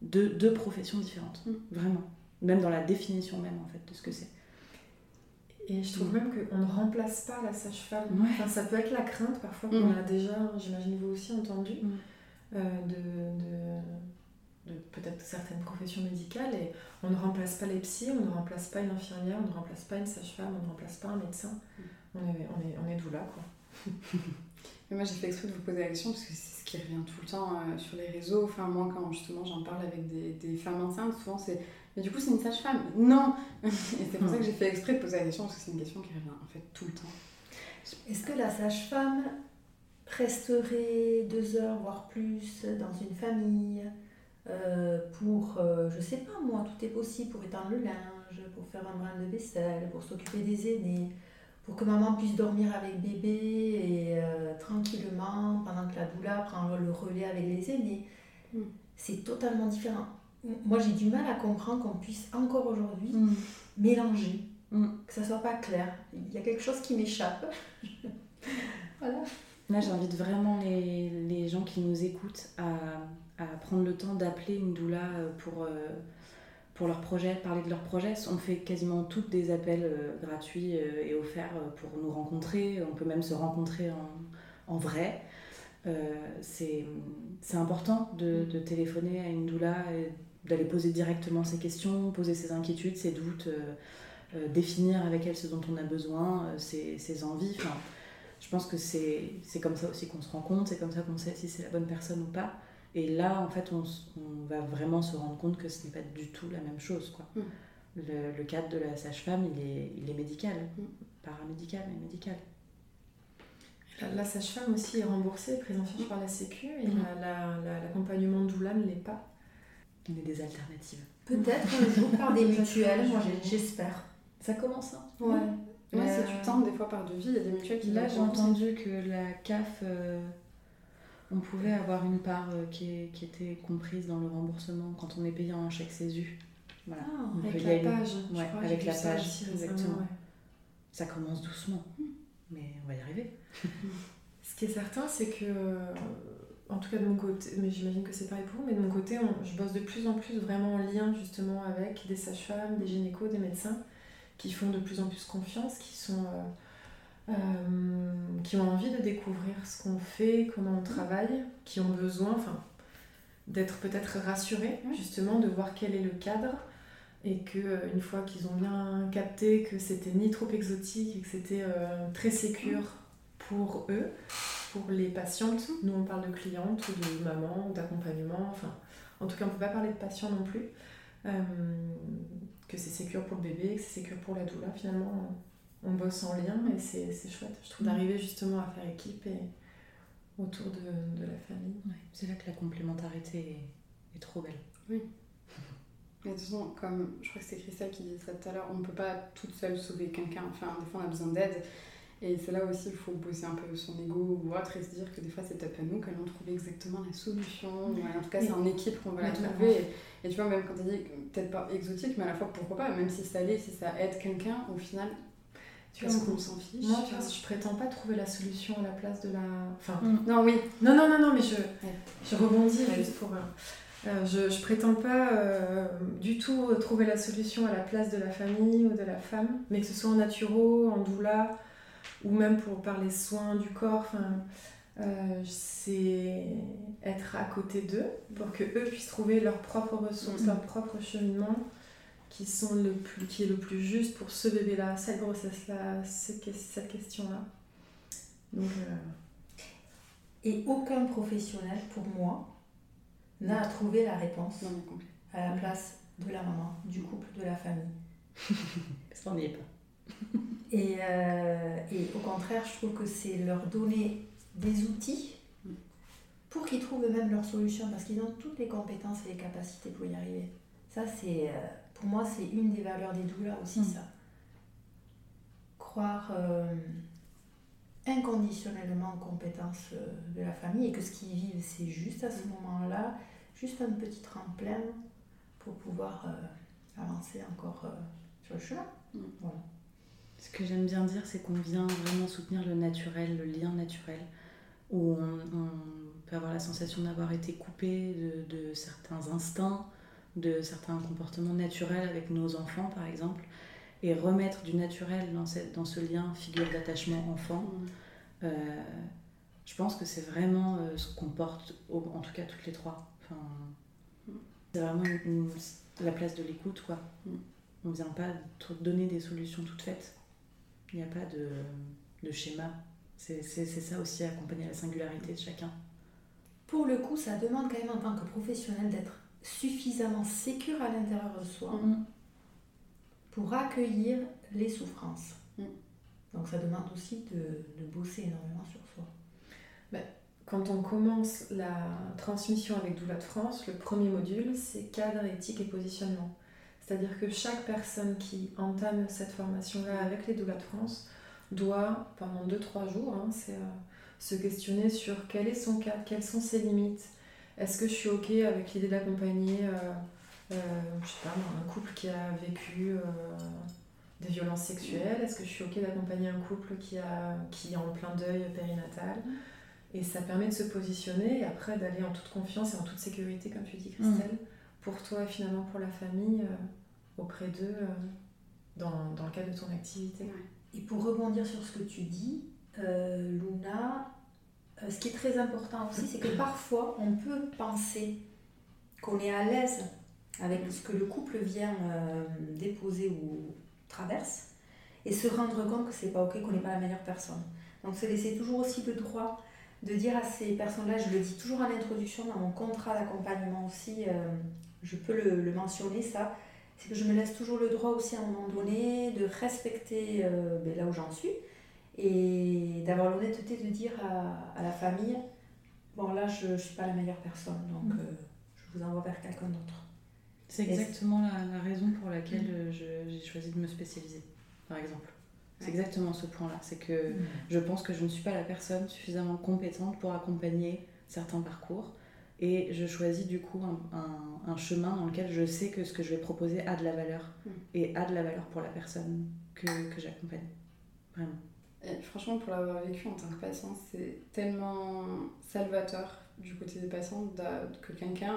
deux, deux, professions différentes, mm. vraiment. Même dans la définition même en fait de ce que c'est. Et je trouve mm. même qu'on ne remplace pas la sage-femme. Enfin, ça peut être la crainte parfois qu'on mm. a déjà, j'imagine vous aussi entendu, euh, de, de de peut-être certaines professions médicales et on ne remplace pas les psys, on ne remplace pas une infirmière, on ne remplace pas une sage-femme, on ne remplace pas un médecin. Mm. On est, on est, on est d'où là quoi. [laughs] Mais moi j'ai fait exprès de vous poser la question parce que c'est ce qui revient tout le temps euh, sur les réseaux. Enfin moi quand justement j'en parle avec des, des, femmes enceintes, souvent c'est mais du coup c'est une sage-femme? Non [laughs] Et c'est pour ça que j'ai fait exprès de poser la question parce que c'est une question qui revient en fait tout le temps. Est-ce que la sage-femme resterait deux heures voire plus dans une famille? Euh, pour, euh, je sais pas moi, tout est possible pour éteindre le linge, pour faire un brin de vaisselle, pour s'occuper des aînés, pour que maman puisse dormir avec bébé et euh, tranquillement pendant que la doula prend le relais avec les aînés. Mm. C'est totalement différent. Moi j'ai du mal à comprendre qu'on puisse encore aujourd'hui mm. mélanger, mm. que ça soit pas clair. Il y a quelque chose qui m'échappe. [laughs] voilà. Là j'invite vraiment les, les gens qui nous écoutent à à prendre le temps d'appeler une doula euh, pour, euh, pour leur projet, parler de leur projet. On fait quasiment toutes des appels euh, gratuits et offerts pour nous rencontrer. On peut même se rencontrer en, en vrai. c'est important de, de, téléphoner à une doula d'aller poser directement ses questions, poser ses inquiétudes, ses doutes, définir avec elle ce dont on a besoin, ses, ses envies. Enfin, je pense que c'est comme ça aussi qu'on se rend compte, c'est comme ça qu'on sait si c'est la bonne personne ou pas. Et là, en fait, on, on, va vraiment se rendre compte que ce n'est pas du tout la même chose. Quoi. Mm. Le, le, cadre de la sage-femme, il est, il est médical, mm. paramédical, mais médical. La, sage-femme aussi est remboursée, prise en charge par la Sécu, et mm. l'accompagnement la, doula ne l'est pas. Il y a des alternatives. Peut-être [laughs] un jour par des mutuelles, moi j'espère. Ça commence, hein Ouais. Ouais, c'est du temps, des fois par devis, il y a des mutuelles qui Là, j'ai entendu que la CAF euh, on pouvait avoir une part euh, qui, qui, était comprise dans le remboursement quand on est payé en chèque CESU. Voilà. Ah, avec la page. avec la page, exactement. Ça commence doucement, mais on va y arriver. [laughs] Ce qui est certain, c'est que, en tout cas de mon côté, mais j'imagine que c'est pareil pour vous, mais de mon côté, je bosse de plus en plus vraiment en lien justement avec des sages-femmes, des gynécos, des médecins qui font de plus en plus confiance, qui sont. Euh, euh, qui ont envie de découvrir ce qu'on fait, comment on travaille, qui ont besoin enfin, d'être peut-être rassurés, justement, de voir quel est le cadre, et que euh, une fois qu'ils ont bien capté que c'était ni trop exotique et que c'était euh, très sécure pour eux, pour les patientes, nous on parle de clientes ou de maman ou d'accompagnement, enfin, en tout cas on ne peut pas parler de patients non plus, que c'est sécure pour le bébé, que c'est sécure pour la doula finalement on bosse en lien et c'est chouette, je trouve, d'arriver justement à faire équipe et autour de, de la famille. c'est là que la complémentarité est, trop belle. Oui. [laughs] Mais de toute façon, comme je crois que c'est Christelle qui disait ça tout à l'heure, on ne peut pas toute seule sauver quelqu'un. Enfin, des fois, on a besoin d'aide. Et c'est là aussi qu'il faut bosser un peu son ego ou autre et se dire que des fois, c'est peut-être pas nous qui allons trouver exactement la solution. en tout cas, c'est en équipe qu'on va la trouver. Et, tu vois, même quand tu dis peut-être pas exotique, mais à la fois, pourquoi pas, même si ça allait, si ça aide quelqu'un, au final, tu vois, qu'on s'en fiche. Moi, tu vois, je prétends pas trouver la solution à la place de la. Enfin. Mm. Non, oui. Non, non, non, non, mais je, je rebondis juste pour. Euh, Euh, je ne prétends pas euh, du tout trouver la solution à la place de la famille ou de la femme, mais que ce soit en naturo, en doula, ou même pour parler soins du corps, euh, c'est être à côté d'eux pour que eux puissent trouver leurs propres ressources, mm-hmm. leur propre cheminement qui, sont le plus, qui est le plus juste pour ce bébé-là, cette grossesse-là, cette, cette question-là. Donc, Et aucun professionnel, pour moi, n'a à trouver la réponse à la place de la maman, du couple, de la famille. [laughs] Ça n'y est pas. [laughs] et, euh, et, au contraire, je trouve que c'est leur donner des outils pour qu'ils trouvent eux-mêmes leur solution, parce qu'ils ont toutes les compétences et les capacités pour y arriver. Ça, c'est, euh, pour moi, c'est une des valeurs des doulas aussi, mm. ça. Croire euh, inconditionnellement aux compétences de la famille et que ce qu'ils vivent, c'est juste à ce moment-là juste un petit tremplin pour pouvoir euh, avancer encore euh, sur le chemin. Mm. Ce que j'aime bien dire, c'est qu'on vient vraiment soutenir le naturel, le lien naturel, où on, peut avoir la sensation d'avoir été coupé de, certains instincts, de certains comportements naturels avec nos enfants, par exemple, et remettre du naturel dans, cette, dans ce lien figure d'attachement enfant. Mm. Euh, je pense que c'est vraiment ce qu'on porte, en tout cas toutes les trois c'est vraiment la place de l'écoute, quoi. On ne vient pas donner des solutions toutes faites. Il n'y a pas de, de schéma. C'est ça aussi, accompagner la singularité de chacun. Pour le coup, ça demande quand même en tant que professionnel d'être suffisamment sécure à l'intérieur de soi mm. pour accueillir les souffrances. Mm. Donc ça demande aussi de, de bosser énormément sur soi. Ben, quand on commence la transmission avec Doula de France, le premier module, c'est cadre, éthique et positionnement. C'est-à-dire que chaque personne qui entame cette formation-là avec les Doulas de France doit, pendant 2-3 jours, hein, euh, se questionner sur quel est son cadre, quelles sont ses limites. Est-ce que je suis OK avec l'idée d'accompagner euh, euh, un couple qui a vécu des violences sexuelles? Est-ce que je suis OK d'accompagner un couple qui, a, qui est en plein deuil périnatal? Et ça permet de se positionner et après d'aller en toute confiance et en toute sécurité, comme tu dis, Christelle, mm. pour toi et finalement pour la famille, euh, auprès d'eux, euh, dans, dans, le cadre de ton activité. Et pour rebondir sur ce que tu dis, euh, Luna, ce qui est très important aussi, c'est que parfois on peut penser qu'on est à l'aise avec ce que le couple vient déposer ou traverse et se rendre compte que c'est pas ok, qu'on n'est pas la meilleure personne. Donc se laisser toujours aussi le droit de dire à ces personnes-là, je le dis toujours en introduction dans mon contrat d'accompagnement aussi, euh, je peux le, mentionner ça, c'est que je me laisse toujours le droit aussi à un moment donné de respecter euh, ben, là où j'en suis et d'avoir l'honnêteté de dire à, la famille, bon là je ne suis pas la meilleure personne, donc mm. euh, je vous envoie vers quelqu'un d'autre. C'est exactement la, raison pour laquelle mm. j'ai choisi de me spécialiser, par exemple. C'est exactement ce point-là. C'est que mm. je pense que je ne suis pas la personne suffisamment compétente pour accompagner certains parcours. Et je choisis du coup un, chemin dans lequel je sais que ce que je vais proposer a de la valeur. Mm. Et a de la valeur pour la personne que, que j'accompagne. Vraiment. Et franchement, pour l'avoir vécu en tant que patient, c'est tellement salvateur du côté des patients que quelqu'un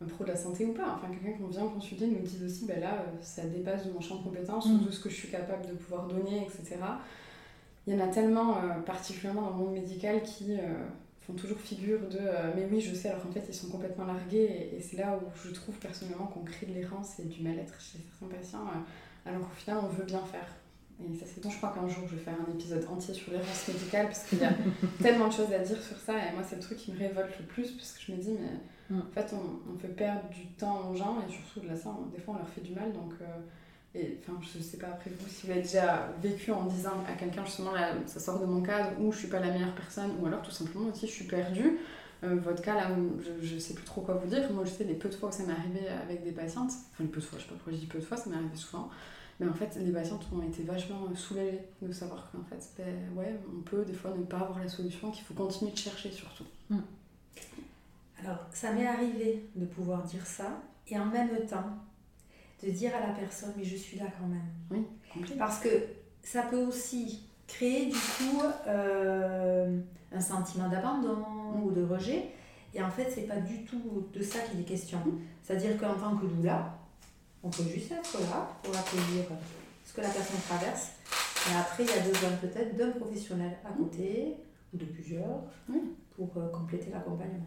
un pro de la santé ou pas, enfin quelqu'un qu'on vient consulter nous dit aussi, ben là, euh, ça dépasse de mon champ de compétences, mm. de ce que je suis capable de pouvoir donner, etc. Il y en a tellement, euh, particulièrement dans le monde médical, qui euh, font toujours figure de mais oui, je sais, alors qu'en fait, ils sont complètement largués, et, c'est là où je trouve personnellement qu'on crée de l'errance et du mal-être chez certains patients, alors qu'au final, on veut bien faire. Et ça, c'est bon, je crois qu'un jour, je vais faire un épisode entier sur l'errance médicale, parce qu'il y a [laughs] tellement de choses à dire sur ça, et moi, c'est le truc qui me révolte le plus, parce que je me dis, mais Mm. En fait, on, on, fait perdre du temps aux gens et surtout de la ça, des fois on leur fait du mal. Donc, euh, et enfin, je sais pas après vous si vous avez déjà vécu en disant à quelqu'un justement là, ça sort de mon cadre ou je suis pas la meilleure personne ou alors tout simplement aussi je suis perdue. Euh, votre cas là je, je sais plus trop quoi vous dire. Moi je sais les peu de fois où ça m'est arrivé avec des patientes, enfin les peu de fois, je sais pas pourquoi je dis peu de fois, ça m'est arrivé souvent. Mais en fait, les patientes ont été vachement soulagées de savoir qu'en fait, ben, ouais, on peut des fois ne pas avoir la solution, qu'il faut continuer de chercher surtout. Mm. Alors, ça m'est arrivé de pouvoir dire ça et en même temps de dire à la personne, mais je suis là quand même. Oui, Parce que ça peut aussi créer du coup euh, un sentiment d'abandon ou de rejet. Et en fait, c'est pas du tout de ça qu'il est question. C'est-à-dire qu'en tant que doula, on peut juste être là pour accueillir ce que la personne traverse. Et après, il y a besoin peut-être d'un professionnel à côté, ou de plusieurs, pour euh, compléter l'accompagnement.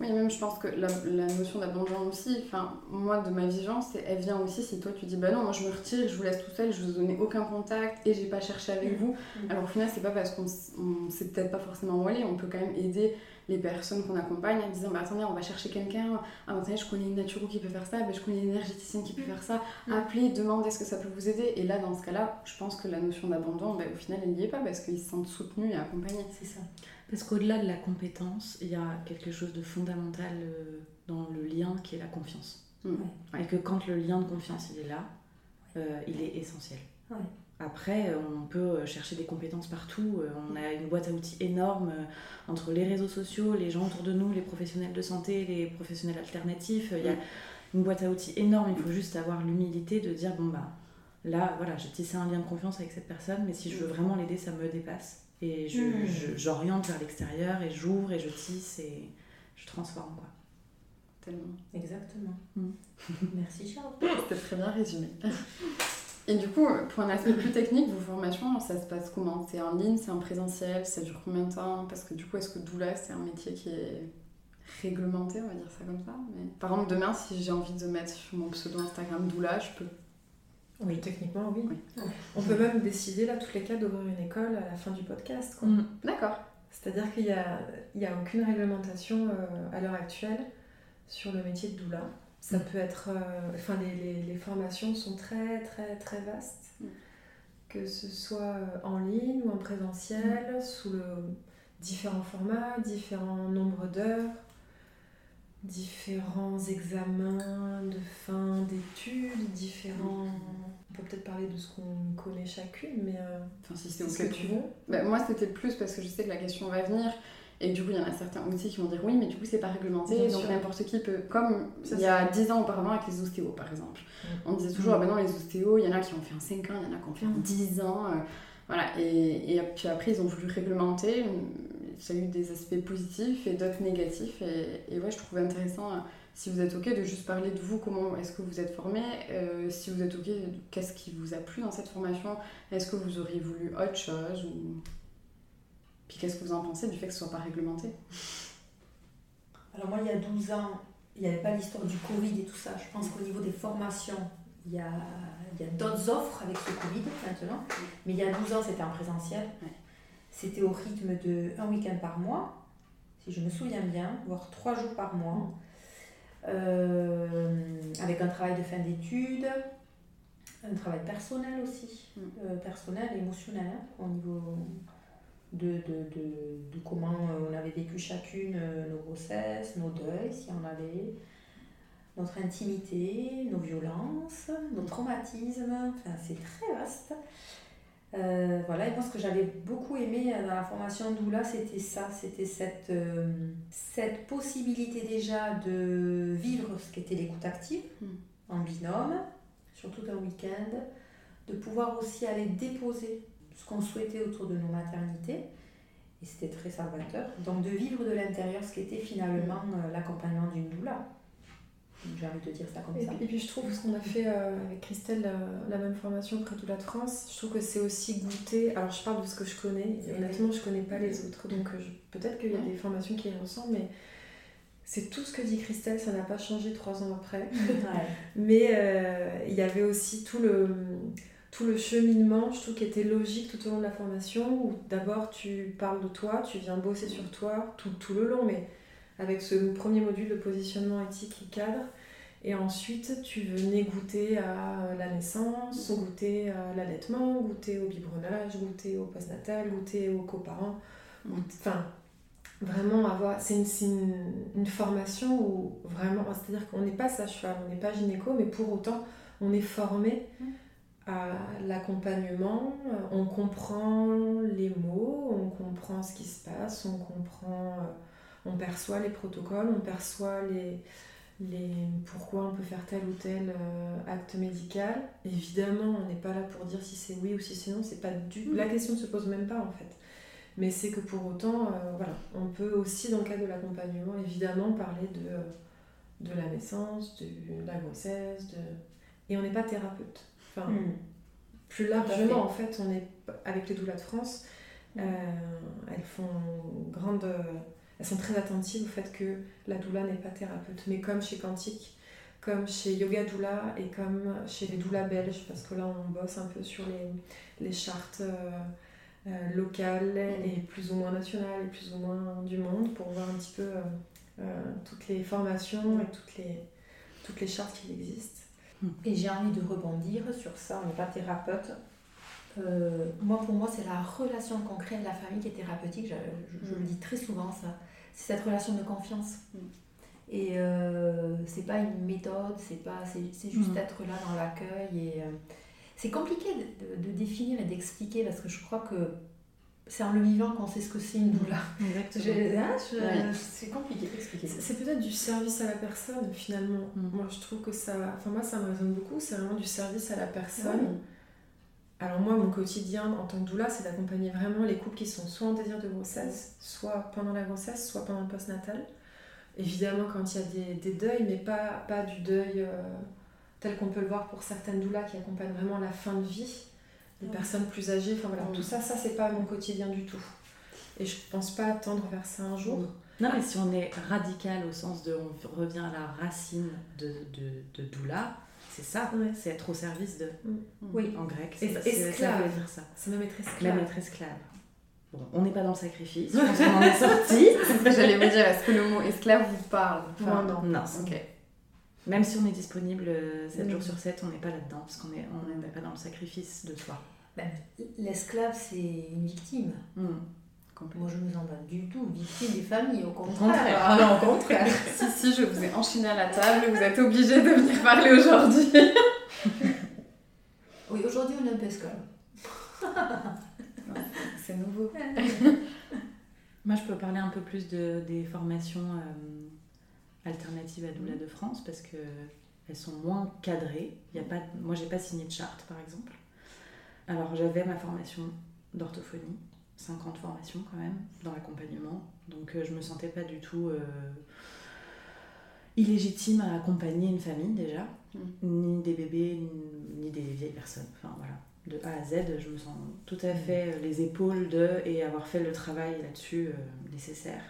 Oui, même je pense que la, notion d'abandon aussi, enfin, moi de ma vision, elle vient aussi si toi tu dis bah non, moi je me retire, je vous laisse tout seul, je vous donne aucun contact et j'ai pas cherché avec vous. Alors au final, c'est pas parce qu'on sait peut-être pas forcément où aller, on peut quand même aider les personnes qu'on accompagne en disant bah attendez on va chercher quelqu'un. Ah attendez je connais une naturo qui peut faire ça bah, je connais une énergéticienne qui peut faire ça. Mm. appelez demandez est-ce que ça peut vous aider. Et là dans ce cas là je pense que la notion d'abandon bah, au final elle n'y est pas parce qu'ils se sentent soutenus et accompagnés. C'est ça. Parce qu'au-delà de la compétence il y a quelque chose de fondamental euh, dans le lien qui est la confiance. Mm. et que quand le lien de confiance il est là euh, il est essentiel après, euh, on peut euh, chercher des compétences partout. Euh, on a une boîte à outils énorme entre les réseaux sociaux, les gens autour de nous, les professionnels de santé, les professionnels alternatifs. Il y a une boîte à outils énorme. Il faut juste avoir l'humilité de dire bon, bah là, voilà, j'ai tissé un lien de confiance avec cette personne, mais si je veux vraiment l'aider, ça me dépasse. Et j'oriente je, vers l'extérieur et j'ouvre et je tisse et je transforme. quoi. Tellement. Exactement. Mmh. [laughs] Merci Charles. C'était très bien résumé. [laughs] Et du coup, pour un aspect plus technique, vos formations, ça se passe comment? C'est en ligne, c'est en présentiel, ça dure combien de temps? Parce que du coup, est-ce que doula, c'est un métier qui est réglementé, on va dire ça comme ça? Mais... Par exemple, demain, si j'ai envie de mettre sur mon pseudo Instagram doula, je peux oui, techniquement, oui. On peut même décider, là, tous les cas, d'ouvrir une école à la fin du podcast. Mm. D'accord. C'est-à-dire qu'il n'y a, il y a aucune réglementation euh, à l'heure actuelle sur le métier de doula. Ça peut être. Euh, enfin, les, les, formations sont très, très, très vastes. Mm. Que ce soit euh, en ligne ou en présentiel, mm. sous le, différents formats, différents nombres d'heures, différents examens de fin d'études, différents. On peut peut-être parler de ce qu'on connaît chacune, mais. Euh, enfin, si c'est ce que tu veux. Bah, moi, c'était plus parce que je sais que la question va venir. Et du coup, il y en a certains aussi qui vont dire oui, mais du coup, c'est pas réglementé, donc n'importe qui peut. Comme il y a 10 ans auparavant avec les ostéos, par exemple. Mm. On disait toujours, mm. ah ben non, les ostéos, il y en a qui ont fait en 5 ans, il y en a qui ont fait en 10 mm. ans. Euh, voilà. Et, et, puis après, ils ont voulu réglementer. Ça a eu des aspects positifs et d'autres négatifs. Et, et, ouais, je trouvais intéressant, euh, si vous êtes OK, de juste parler de vous, comment est-ce que vous êtes formé, euh, si vous êtes OK, qu'est-ce qui vous a plu dans cette formation, est-ce que vous auriez voulu autre chose ou... Puis qu'est-ce que vous en pensez du fait que ce soit pas réglementé? Alors moi, il y a 12 ans, il n'y avait pas l'histoire du Covid et tout ça. Je pense qu'au niveau des formations, il y a, il y a d'autres offres avec ce Covid maintenant. Mais il y a 12 ans, c'était en présentiel. C'était au rythme de un week-end par mois, si je me souviens bien, voire trois jours par mois. Euh, avec un travail de fin d'études, un travail personnel aussi, mm. euh, personnel et émotionnel hein, au niveau de, de, de, de, comment on avait vécu chacune euh, nos grossesses, nos deuils, si on avait, notre intimité, nos violences, nos traumatismes, enfin c'est très vaste. Euh, voilà, et moi ce que j'avais beaucoup aimé dans la formation Doula, c'était ça, c'était cette, euh, cette possibilité déjà de vivre ce qu'était l'écoute active hmm. en binôme, surtout un week-end, de pouvoir aussi aller déposer ce qu'on souhaitait autour de nos maternités. Et c'était très salvateur. Donc de vivre de l'intérieur ce qu'était finalement euh, l'accompagnement d'une doula. J'ai envie de dire ça comme ça. Et puis je trouve ce qu'on a fait euh, avec Christelle, la, même formation auprès de Doula de France, je trouve que c'est aussi goûter. Alors je parle de ce que je connais, et honnêtement je connais pas les autres. Donc euh, peut-être qu'il y a des formations qui y ensemble, mais c'est tout ce que dit Christelle, ça n'a pas changé trois ans après. [laughs] mais il y avait aussi tout le tout le cheminement, je trouve, qui était logique tout au long de la formation, où d'abord tu parles de toi, tu viens bosser sur toi tout, tout, le long, mais avec ce premier module de positionnement éthique et cadre, et ensuite tu venais goûter à la naissance, goûter à l'allaitement, goûter au biberonnage, goûter au postnatal, goûter aux coparents, enfin vraiment avoir c'est une, une, formation où vraiment c'est à dire qu'on n'est pas sage-femme on n'est pas gynéco mais pour autant on est formé l'accompagnement, euh, on comprend les mots, on comprend ce qui se passe, on comprend, euh, on perçoit les protocoles, on perçoit les, les pourquoi on peut faire tel ou tel euh, acte médical. Évidemment, on n'est pas là pour dire si c'est oui ou si c'est non, c'est pas du la question ne se pose même pas en fait. Mais c'est que pour autant, euh, voilà, on peut aussi, dans le cadre de l'accompagnement, évidemment, parler de, de la naissance, de, la grossesse, de... et on n'est pas thérapeute. Enfin, hmm. plus largement, en fait, on est avec les doulas de France, euh, elles font grande. Elles sont très attentives au fait que la doula n'est pas thérapeute. Mais comme chez Quantique, comme chez Yoga Doula et comme chez les doulas belges, parce que là on bosse un peu sur les, les chartes euh, euh, locales et plus ou moins nationales et plus ou moins du monde pour voir un petit peu toutes les formations et toutes les, toutes les chartes qui existent. Et j'ai envie de rebondir sur ça, on n'est pas thérapeute, euh, moi, pour moi, c'est la relation qu'on crée de la famille qui est thérapeutique. Je, le dis très souvent, ça. C'est cette relation de confiance. Mm. Et euh, c'est pas une méthode, c'est pas, c'est juste mm. être là dans l'accueil. Et euh, c'est compliqué de, définir et d'expliquer parce que je crois que c'est en le vivant qu'on sait ce que c'est une doula. Exactement. Hein, c'est compliqué d'expliquer. C'est peut-être du service à la personne finalement. Mm. Moi, je trouve que ça, enfin moi, ça me résonne beaucoup. C'est vraiment du service à la personne. Alors moi, mon quotidien en tant que doula, c'est d'accompagner vraiment les couples qui sont soit en désir de grossesse, soit pendant la grossesse, soit pendant le postnatal. Évidemment, quand il y a des, deuils, mais pas, pas du deuil euh, tel qu'on peut le voir pour certaines doulas qui accompagnent vraiment la fin de vie, des personnes plus âgées. Enfin voilà, tout ça, ça c'est pas mon quotidien du tout. Et je pense pas tendre vers ça un jour. Non, mais si on est radical au sens de on revient à la racine de, de, de doula, c'est ça, c'est être au service de. Mm. Oui. En grec, c'est esclave. dire ça. C'est même être esclave. Même être esclave. Bon, on n'est pas dans le sacrifice, je pense [laughs] qu'on en est sorti. J'allais vous dire, est-ce que le mot esclave vous parle? Enfin, non. Non. Ok. Même si on est disponible 7 mm. jours sur 7, on n'est pas là-dedans, parce qu'on n'est on pas dans le sacrifice de soi. Ben, l'esclave, c'est une victime. Mm. Moi, je me sens pas du tout victime des familles, au contraire. Ah, [laughs] non, au contraire. [laughs] si, si, je vous ai enchaîné à la table, vous êtes obligé de venir parler aujourd'hui. [laughs] oui, aujourd'hui, on est un peu esclave. C'est nouveau. Moi, je peux parler un peu plus de, des formations euh, alternatives à Doula de France parce que elles sont moins cadrées. Il y a pas, moi, j'ai pas signé de charte, par exemple. Alors, j'avais ma formation d'orthophonie 50 formations quand même dans l'accompagnement. Donc euh, je me sentais pas du tout euh, illégitime à accompagner une famille déjà, mm. ni des bébés, ni, des vieilles personnes. Enfin voilà, de A à Z, je me sens tout à fait euh, les épaules de et avoir fait le travail là-dessus nécessaire.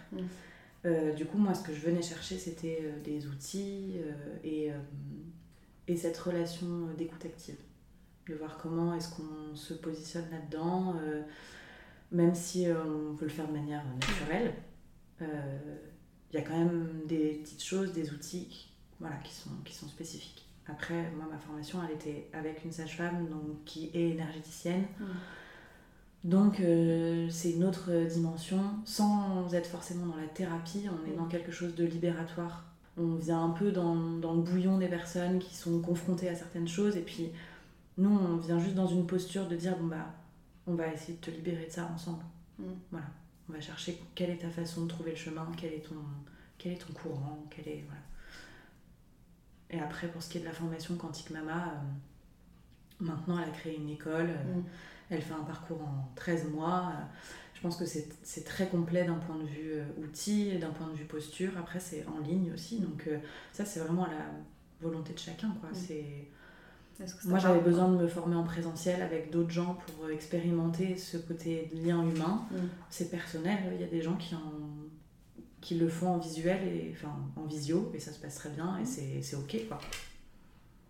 Mm. du coup, moi, ce que je venais chercher, c'était des outils et, et cette relation d'écoute active. De voir comment est-ce qu'on se positionne là-dedans même si euh, on peut le faire de manière naturelle, il euh, y a quand même des petites choses, des outils voilà, qui, sont, qui sont spécifiques. Après, moi, ma formation, elle était avec une sage-femme qui est énergéticienne. Mm. Donc, euh, c'est une autre dimension. Sans être forcément dans la thérapie, on est dans quelque chose de libératoire. On vient un peu dans, dans, le bouillon des personnes qui sont confrontées à certaines choses. Et puis, nous, on vient juste dans une posture de dire bon, bah, on va essayer de te libérer de ça ensemble. Mm. Voilà. On va chercher quelle est ta façon de trouver le chemin, quel est ton, quel est ton courant, quel est. Voilà. Et après, pour ce qui est de la formation Quantique Mama, euh, maintenant elle a créé une école, euh, mm. Elle fait un parcours en 13 mois. Euh, je pense que c'est très complet d'un point de vue outil, d'un point de vue posture. Après, c'est en ligne aussi. Donc, ça, c'est vraiment la volonté de chacun. Quoi. C'est moi, j'avais besoin de me former en présentiel avec d'autres gens pour euh, expérimenter ce côté lien humain. Mm. C'est personnel. Il y a des gens qui, en, qui le font en visuel, et, enfin en visio, et ça se passe très bien, et mm. c'est ok. Quoi.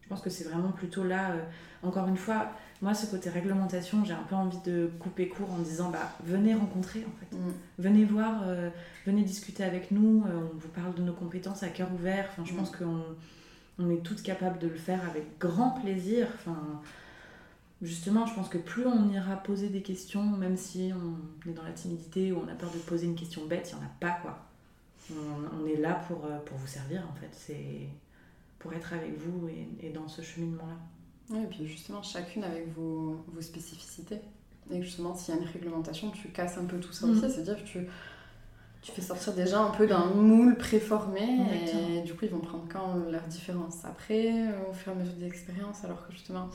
Je pense que c'est vraiment plutôt là. Euh, encore une fois, moi, ce côté réglementation, j'ai un peu envie de couper court en disant bah, venez rencontrer, en fait. Mm. Venez voir, euh, venez discuter avec nous, on vous parle de nos compétences à cœur ouvert. Enfin, je pense qu'on on est toutes capables de le faire avec grand plaisir. Enfin, justement, je pense que plus on ira poser des questions, même si on est dans la timidité ou on a peur de poser une question bête, il n'y en a pas quoi. On, est là pour, euh, pour vous servir en fait. C'est pour être avec vous et, dans ce cheminement-là. Et puis justement, chacune avec vos, spécificités. Et justement, s'il y a une réglementation, tu casses un peu tout ça aussi. Mm. C'est-à-dire que tu tu fais sortir déjà un peu d'un moule préformé et du coup ils vont prendre quand leur différence après au fur et à mesure des expériences alors que justement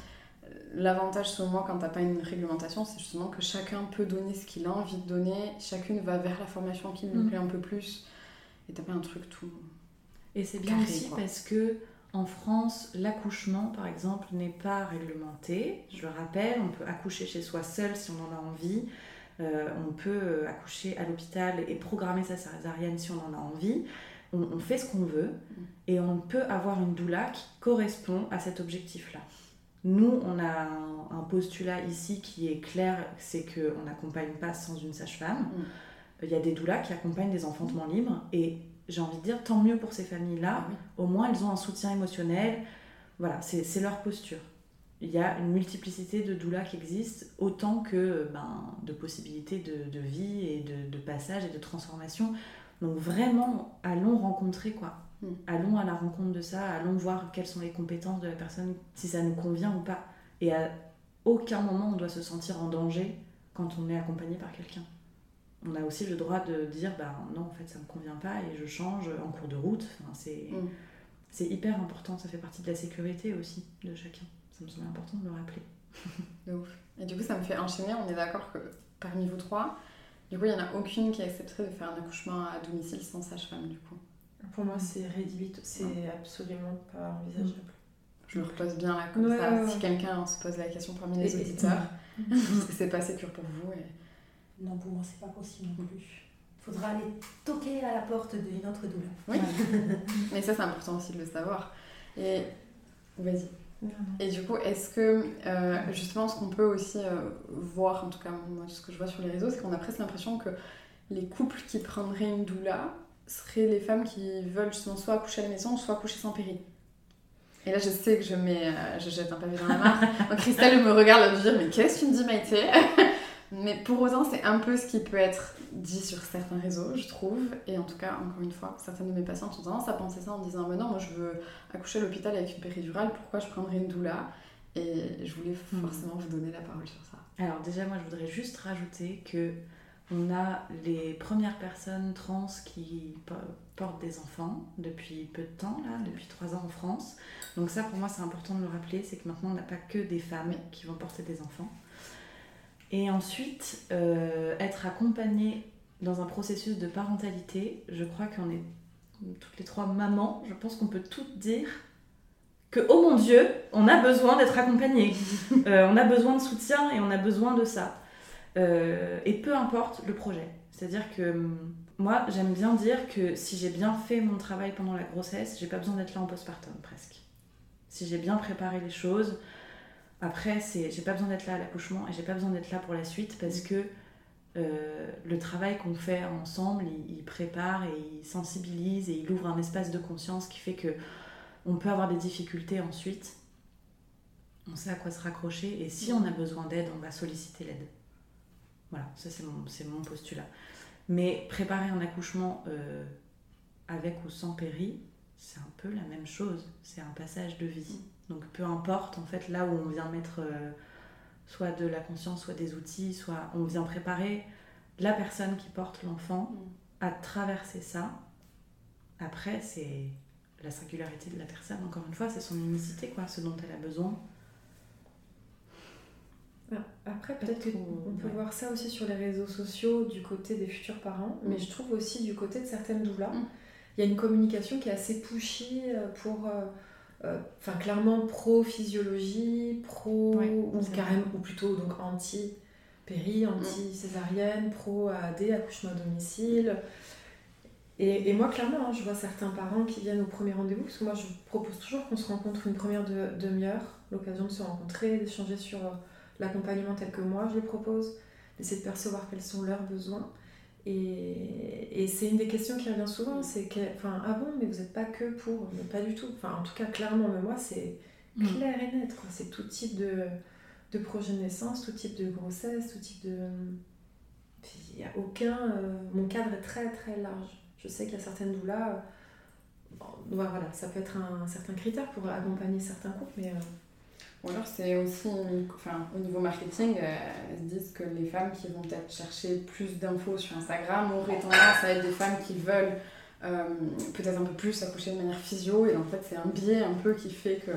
l'avantage selon moi quand t'as pas une réglementation, c'est justement que chacun peut donner ce qu'il a envie de donner, chacune va vers la formation qui lui mm. plaît un peu plus, et t'as pas un truc tout. Et c'est bien aussi parce que en France, l'accouchement, par exemple, n'est pas réglementé. Je le rappelle, on peut accoucher chez soi seul si on en a envie. Euh, on peut euh, accoucher à l'hôpital et programmer sa césarienne si on en a envie. On, fait ce qu'on veut mm. et on peut avoir une doula qui correspond à cet objectif-là. Nous, on a un, postulat ici qui est clair, c'est qu'on n'accompagne pas sans une sage-femme. Mm. Il y a des doulas qui accompagnent des enfantements libres et j'ai envie de dire tant mieux pour ces familles-là. Ah Au moins, elles ont un soutien émotionnel. Voilà, c'est leur posture. Il y a une multiplicité de doulas qui existent, autant que ben, de possibilités de, vie et de, de, passage et de transformation. Donc vraiment, allons rencontrer quoi. Mm. Allons à la rencontre de ça, allons voir quelles sont les compétences de la personne, si ça nous convient ou pas. Et à aucun moment on doit se sentir en danger quand on est accompagné par quelqu'un. On a aussi le droit de dire bah non en fait ça me convient pas et je change en cours de route. Enfin, c'est mm. c'est hyper important, ça fait partie de la sécurité aussi de chacun. Ça me semble important de le rappeler. [laughs] de ouf. Et du coup ça me fait enchaîner, on est d'accord que parmi vous trois, du coup il n'y en a aucune qui accepterait de faire un accouchement à domicile sans sage-femme du coup. Pour moi, c'est rédhibitoire, c'est absolument pas envisageable. Je me repose bien là comme ça. Si quelqu'un se pose la question parmi les auditeurs, [laughs] [laughs] parce que c'est pas sécur pour vous. Et... Non, pour moi, c'est pas possible non plus. Il faudra aller toquer à la porte d'une autre douleur. Oui, [laughs] mais ça, c'est important aussi de le savoir. Et vas-y. Et du coup, est-ce que euh, justement, ce qu'on peut aussi euh, voir, en tout cas moi, ce que je vois sur les réseaux, c'est qu'on a presque l'impression que les couples qui prendraient une doula seraient les femmes qui veulent justement soit accoucher à la maison, soit accoucher sans péri. Et là, je sais que je, mets, euh, je jette un pavé dans la mare. [laughs] Donc Christelle me regarde et me dit Mais qu'est-ce que tu me dis, Maïté? Mais pour autant, c'est un peu ce qui peut être dit sur certains réseaux, je trouve. Et en tout cas, encore une fois, certaines de mes patientes ont tendance à penser ça en disant Mais non, moi je veux accoucher à l'hôpital avec une péridurale, pourquoi je prendrais une doula? Et je voulais hmm. forcément vous donner la parole sur ça. Alors, déjà, moi je voudrais juste rajouter que on a les premières personnes trans qui portent des enfants depuis peu de temps, là, depuis trois ans en France. Donc ça, pour moi, c'est important de le rappeler, c'est que maintenant, on n'a pas que des femmes qui vont porter des enfants. Et ensuite, euh, être accompagné dans un processus de parentalité, je crois qu'on est toutes les trois mamans, je pense qu'on peut toutes dire que, oh mon Dieu, on a besoin d'être accompagné. [laughs] Euh, on a besoin de soutien et on a besoin de ça. Euh, et peu importe le projet. C'est-à-dire que hum, moi, j'aime bien dire que si j'ai bien fait mon travail pendant la grossesse, j'ai pas besoin d'être là en postpartum presque. Si j'ai bien préparé les choses, après, c'est, j'ai pas besoin d'être là à l'accouchement et j'ai pas besoin d'être là pour la suite parce que euh, le travail qu'on fait ensemble, il, il, prépare et il sensibilise et il ouvre un espace de conscience qui fait que on peut avoir des difficultés ensuite. On sait à quoi se raccrocher et si on a besoin d'aide, on va solliciter l'aide. Voilà, ça c'est mon, mon, postulat. Mais préparer un accouchement euh, avec ou sans péri, c'est un peu la même chose. C'est un passage de vie. Donc peu importe en fait là où on vient mettre euh, soit de la conscience, soit des outils, soit on vient préparer la personne qui porte l'enfant à traverser ça. Après, c'est la singularité de la personne, encore une fois, c'est son unicité, quoi, ce dont elle a besoin. Après, peut-être qu'on peut voir ça aussi sur les réseaux sociaux du côté des futurs parents, mais mm. je trouve aussi du côté de certaines doulas, mm. il y a une communication qui est assez pushy euh, pour. Euh, euh, enfin, clairement pro-physiologie, pro. ou, carrément, ou plutôt donc anti-péri, mm. anti-césarienne, pro-AD, accouchement à domicile. Et, et, moi, clairement, hein, je vois certains parents qui viennent au premier rendez-vous, parce que moi, je propose toujours qu'on se rencontre une première demi-heure, l'occasion de se rencontrer, d'échanger sur l'accompagnement tel que moi je le propose, d'essayer de percevoir quels sont leurs besoins. Et, et c'est une des questions qui revient souvent, c'est que, enfin, ah bon, mais vous n'êtes pas que pour, mais pas du tout. Enfin, en tout cas, clairement, mais moi, c'est mm. clair et net, C'est tout type de, de projet de naissance, tout type de grossesse, tout type de... Il n'y a aucun... Euh, mon cadre est très, très large. Je sais qu'il y a certaines doulas... Euh, voilà, ça peut être un, certain critère pour accompagner certains couples, mais... Euh, ou alors c'est aussi, enfin, au niveau marketing, euh, elles se disent que les femmes qui vont peut-être chercher plus d'infos sur Instagram auraient tendance à être des femmes qui veulent euh, peut-être un peu plus accoucher de manière physio et en fait c'est un biais un peu qui fait que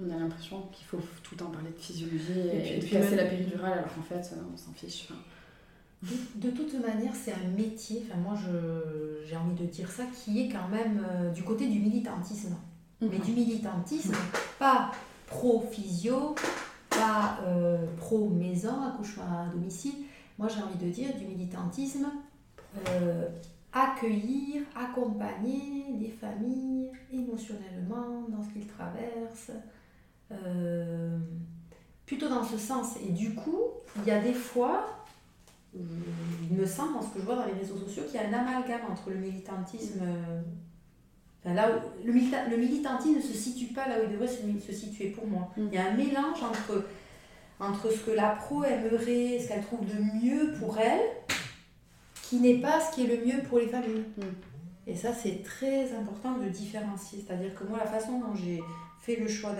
On a l'impression qu'il faut tout le temps parler de physiologie et, puis, de la péridurale alors qu'en fait on s'en fiche. De, toute manière, c'est un métier, enfin moi j'ai envie de dire ça, qui est quand même euh, du côté du militantisme. Mais mhm. du militantisme, pas pro-physio, pas euh, pro-maison, accouchement à domicile. Moi j'ai envie de dire du militantisme, euh, accueillir, accompagner les familles émotionnellement dans ce qu'ils traversent. plutôt dans ce sens. Et du coup, il y a des fois il me semble, dans ce que je vois dans les réseaux sociaux, qu'il y a un amalgame entre le militantisme. Enfin, là le, le, militantisme ne se situe pas là où il devrait se, situer pour moi. Mm. Il y a un mélange entre, entre ce que la pro aimerait, ce qu'elle trouve de mieux pour elle, qui n'est pas ce qui est le mieux pour les familles. Mm. Et ça, c'est très important de différencier. C'est-à-dire que moi, la façon dont j'ai fait le choix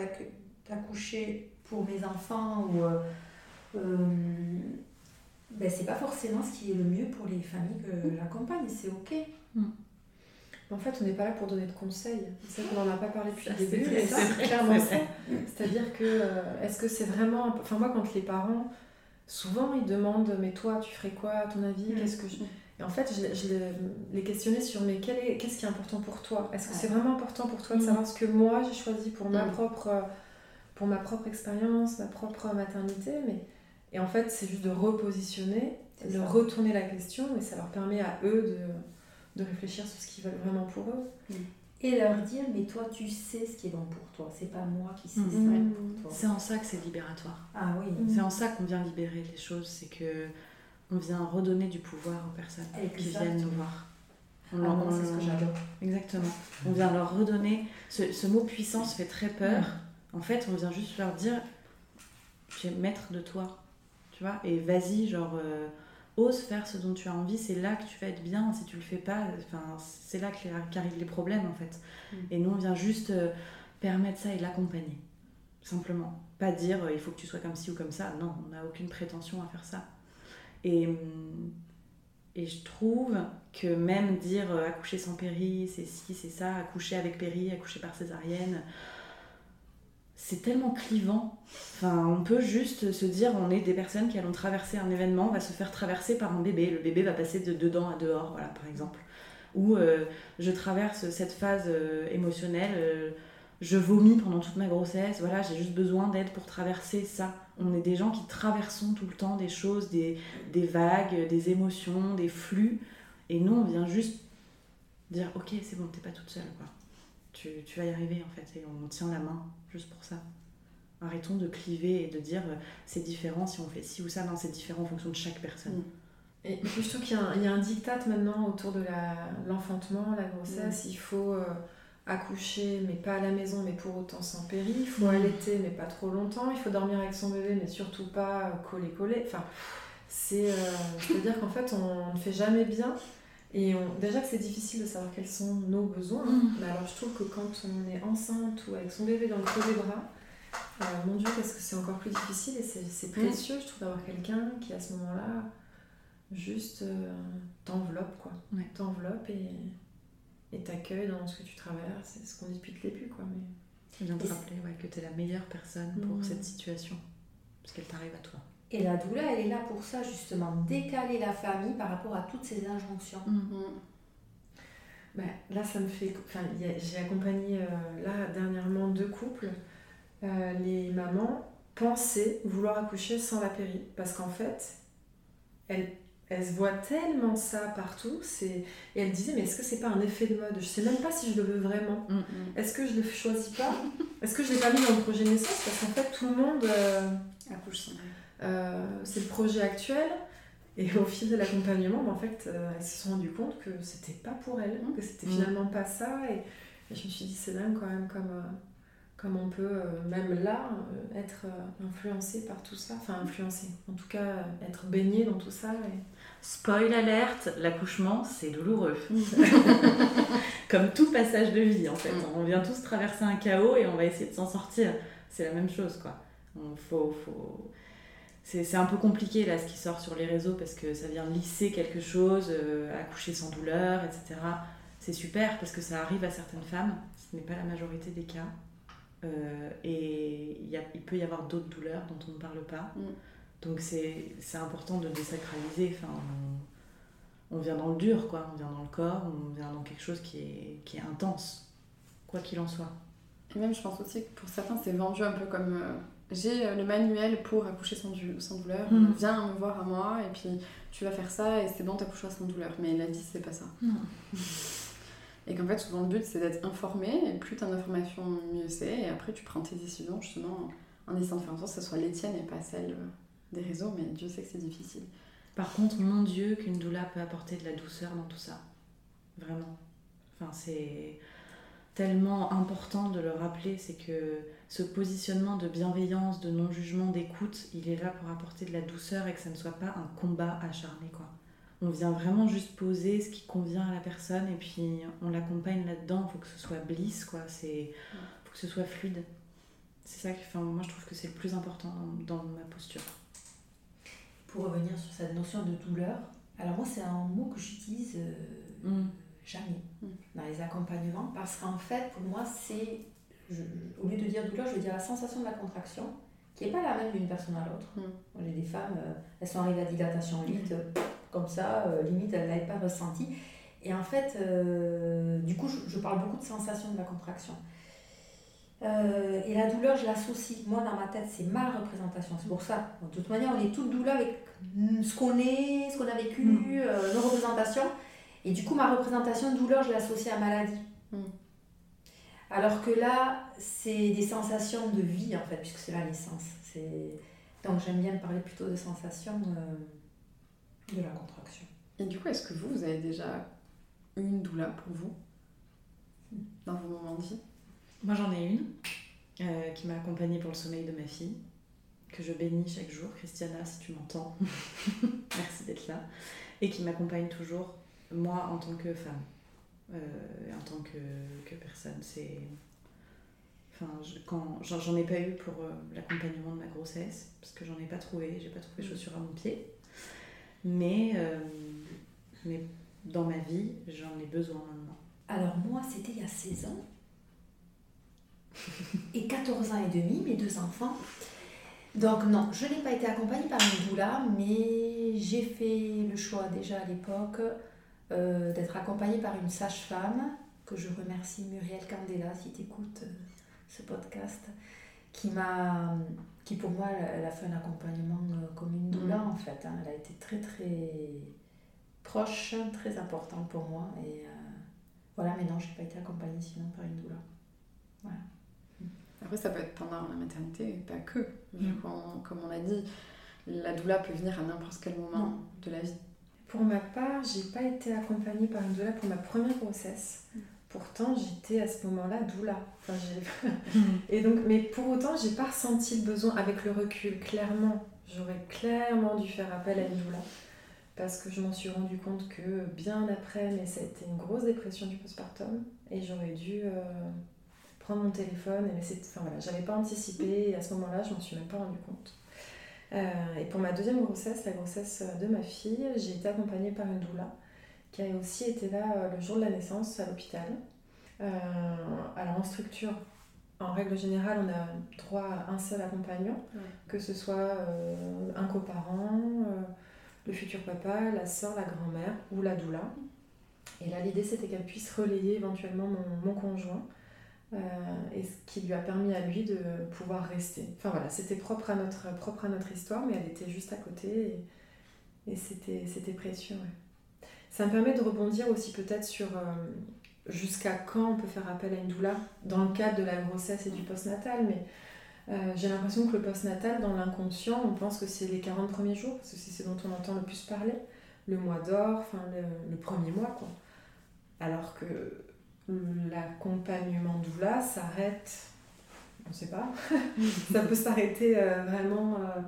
d'accoucher pour mes enfants ou. Euh, euh, ben, c'est pas forcément ce qui est le mieux pour les familles que mm. l'accompagnent, c'est ok. En fait, on n'est pas là pour donner de conseils. C'est qu'on n'en a pas parlé depuis le début, c'est clairement ça. C'est-à-dire que, euh, est-ce que c'est vraiment. Enfin, moi, quand les parents, souvent, ils demandent Mais toi, tu ferais quoi à ton avis mm. Qu'est-ce que Et en fait, je, les questionnais sur Mais qu'est-ce qui est important pour toi? Est-ce que c'est vraiment important pour toi de savoir ce que moi j'ai choisi pour ma propre, pour ma propre expérience, ma propre maternité? Mais et en fait, c'est juste de repositionner, de retourner la question, et ça leur permet à eux de, de réfléchir sur ce qu'ils veulent vraiment pour eux. Et leur dire, mais toi, tu sais ce qui est bon pour toi, c'est pas moi qui sais ce qui est bon pour toi. C'est en ça que c'est libératoire. Ah oui. C'est en ça qu'on vient libérer les choses, c'est que on vient redonner du pouvoir aux personnes qui viennent nous voir. Ah, c'est ce que j'adore. Exactement. On vient leur redonner. Ce, ce mot puissance fait très peur. En fait, on vient juste leur dire tu es maître de toi et vas-y, genre, euh, ose faire ce dont tu as envie, c'est là que tu vas être bien, si tu le fais pas, c'est là qu'arrivent les problèmes, en fait. Mm. Et nous, on vient juste euh, permettre ça et l'accompagner, simplement. Pas dire, euh, il faut que tu sois comme ci ou comme ça, non, on n'a aucune prétention à faire ça. Et, hum, et je trouve que même dire accoucher sans péri, c'est ci, c'est ça, accoucher avec péri, accoucher par césarienne, c'est tellement clivant. Enfin, on peut juste se dire, on est des personnes qui allons traverser un événement, on va se faire traverser par un bébé. Le bébé va passer de dedans à dehors, voilà, par exemple. Ou euh, je traverse cette phase euh, émotionnelle, euh, je vomis pendant toute ma grossesse, voilà, j'ai juste besoin d'aide pour traverser ça. On est des gens qui traversons tout le temps des choses, des, des vagues, des émotions, des flux. Et nous, on vient juste dire, ok, c'est bon, t'es pas toute seule, quoi tu, tu, vas y arriver en fait, et on tient la main juste pour ça. Arrêtons de cliver et de dire euh, c'est différent si on fait ci ou ça, non, c'est différent en fonction de chaque personne. Mm. Et puis je trouve qu'il y, y, a un diktat maintenant autour de l'enfantement, la, grossesse. Mm. Il faut euh, accoucher, mais pas à la maison, mais pour autant sans péri. Il faut mm. allaiter, mais pas trop longtemps. Il faut dormir avec son bébé, mais surtout pas coller-coller. Enfin, c'est. Euh, à dire qu'en fait, on ne fait jamais bien. Et déjà que c'est difficile de savoir quels sont nos besoins, mm. mais alors je trouve que quand on est enceinte ou avec son bébé dans le creux des bras, euh, mon Dieu, qu'est-ce que c'est encore plus difficile et c'est mm. précieux, je trouve, d'avoir quelqu'un qui à ce moment-là juste euh, t'enveloppe, quoi. T'enveloppe et t'accueille dans ce que tu traverses, c'est ce qu'on dit depuis le début, quoi. Mais... Je viens de rappeler ouais, que tu es la meilleure personne pour mm. cette situation, parce qu'elle t'arrive à toi. Et la douleur, elle est là pour ça, justement, décaler la famille par rapport à toutes ces injonctions. Mm-hmm. Ben, là, ça me fait. Enfin, j'ai accompagné euh, là dernièrement deux couples. Euh, les mamans pensaient vouloir accoucher sans la péri parce qu'en fait, elles, elles se voient tellement ça partout. Et elles disaient Mais est-ce que c'est pas un effet de mode? Je sais même pas si je le veux vraiment. Mm-hmm. Est-ce que je le choisis pas? Est-ce que je l'ai pas mis dans le projet naissance? Parce qu'en fait, tout le monde euh, accouche sans péri. Euh, c'est le projet actuel. Et au fil de l'accompagnement, en fait, euh, elles se sont rendues compte que c'était pas pour elles, mmh. que c'était mmh. finalement pas ça. Et, je me suis dit, c'est dingue quand même comme, euh, comme on peut, même là, être influencé par tout ça. Enfin, influencé, en tout cas, être baigné dans tout ça. Et... Spoil alerte, l'accouchement, c'est douloureux. [laughs] comme tout passage de vie, en fait. Mmh. On vient tous traverser un chaos et on va essayer de s'en sortir. C'est la même chose, quoi. Il faut, faut c'est un peu compliqué là ce qui sort sur les réseaux parce que ça vient lisser quelque chose, euh, accoucher sans douleur, etc. C'est super parce que ça arrive à certaines femmes, ce n'est pas la majorité des cas. et y a, il peut y avoir d'autres douleurs dont on ne parle pas. Mm. Donc c'est important de désacraliser. Enfin, on, vient dans le dur, quoi. On vient dans le corps, on vient dans quelque chose qui est, qui est intense, quoi qu'il en soit. Et même, je pense aussi que pour certains, c'est vendu un peu comme euh, j'ai euh, le manuel pour accoucher sans, sans douleur, mm. viens me voir à moi, et puis tu vas faire ça, et c'est bon, t'accoucheras sans douleur. Mais la vie, c'est pas ça. [laughs] et qu'en fait, souvent, le but, c'est d'être informé, et plus t'as d'informations, mieux c'est, et après, tu prends tes décisions, justement, en essayant de faire en sorte que ce soit les tiennes et pas celles euh, des réseaux, mais Dieu sait que c'est difficile. Par contre, mon Dieu, qu'une doula peut apporter de la douceur dans tout ça. Vraiment. Enfin, c'est tellement important de le rappeler, c'est que ce positionnement de bienveillance, de non-jugement, d'écoute, il est là pour apporter de la douceur et que ça ne soit pas un combat acharné, quoi. On vient vraiment juste poser ce qui convient à la personne et puis on l'accompagne là-dedans. Il faut que ce soit bliss, quoi. C'est, faut que ce soit fluide. C'est ça qui, enfin, moi, je trouve que c'est le plus important dans ma posture pour revenir sur cette notion de douleur, alors moi c'est un mot que j'utilise euh, mm. Jamais mm. dans les accompagnements parce qu'en fait pour moi c'est, au lieu de dire douleur, je veux dire la sensation de la contraction qui n'est pas la même d'une personne à l'autre. Mm. J'ai des femmes, euh, elles sont arrivées à dilatation lite, comme ça, euh, limite elles n'avaient pas ressenti. Et en fait, du coup, je, je, parle beaucoup de sensation de la contraction. Euh, et la douleur, je l'associe. Moi, dans ma tête, c'est ma représentation. C'est pour ça. De toute manière, on est toutes douleurs avec ce qu'on est, ce qu'on a vécu, mm. euh, nos représentations. Et du coup, ma représentation de douleur, je l'associe à maladie. Mm. Alors que là, c'est des sensations de vie, en fait, puisque c'est la naissance. Donc, j'aime bien parler plutôt de sensations euh, de la contraction. Et du coup, est-ce que vous, vous avez déjà une douleur pour vous? Dans vos moments de vie moi, j'en ai une euh, qui m'a accompagnée pour le sommeil de ma fille, que je bénis chaque jour. Christiana, si tu m'entends, [laughs] merci d'être là. Et qui m'accompagne toujours, moi, en tant que femme, euh, en tant que, que personne. C'est. Enfin, quand j'en ai pas eu pour euh, l'accompagnement de ma grossesse, parce que j'en ai pas trouvé, j'ai pas trouvé chaussures à mon pied. Mais, mais dans ma vie, j'en ai besoin maintenant. Alors moi, c'était il y a 16 ans [laughs] et 14 ans et demi, mes deux enfants. Donc non, je n'ai pas été accompagnée par une doula, mais j'ai fait le choix déjà à l'époque euh, d'être accompagnée par une sage-femme, que je remercie Muriel Candela si tu écoutes euh, ce podcast, qui m'a qui pour moi elle a fait un accompagnement euh, comme une doula mm. en fait. Hein. Elle a été très très proche, très importante pour moi. Et voilà, mais non, je n'ai pas été accompagnée sinon par une doula. Voilà. Après, ça peut être pendant la maternité, pas que. Mm. comme on l'a dit, la doula peut venir à n'importe quel moment de la vie. Pour ma part, j'ai pas été accompagnée par une doula pour ma première grossesse. Pourtant, j'étais à ce moment-là doula. [laughs] Et donc, mais pour autant, j'ai pas ressenti le besoin avec le recul. Clairement, j'aurais clairement dû faire appel à une doula parce que je m'en suis rendu compte que bien après, mais ça a été une grosse dépression du postpartum et j'aurais dû euh, prendre mon téléphone et laisser. Enfin voilà, j'avais pas anticipé et à ce moment-là, je m'en suis même pas rendu compte. Euh, et pour ma deuxième grossesse, la grossesse de ma fille, j'ai été accompagnée par une doula qui a aussi été là euh, le jour de la naissance à l'hôpital. Euh, alors en structure, en règle générale, on a droit à un seul accompagnant, que ce soit un coparent, le futur papa, la soeur, la grand-mère ou la doula. Et là, l'idée, c'était qu'elle puisse relayer éventuellement mon, mon conjoint euh, et ce qui lui a permis à lui de pouvoir rester. Enfin voilà, c'était propre à notre, propre à notre histoire, mais elle était juste à côté et, et c'était précieux. Ça me permet de rebondir aussi peut-être sur euh, jusqu'à quand on peut faire appel à une doula dans le cadre de la grossesse et du postnatal, mais euh, j'ai l'impression que le postnatal, dans l'inconscient, on pense que c'est les 40 premiers jours, parce que c'est ce dont on entend le plus parler, le mois d'or, enfin le, le, premier mois, quoi. Alors que l'accompagnement doula s'arrête, on ne sait pas, [laughs] ça peut s'arrêter euh, vraiment, euh,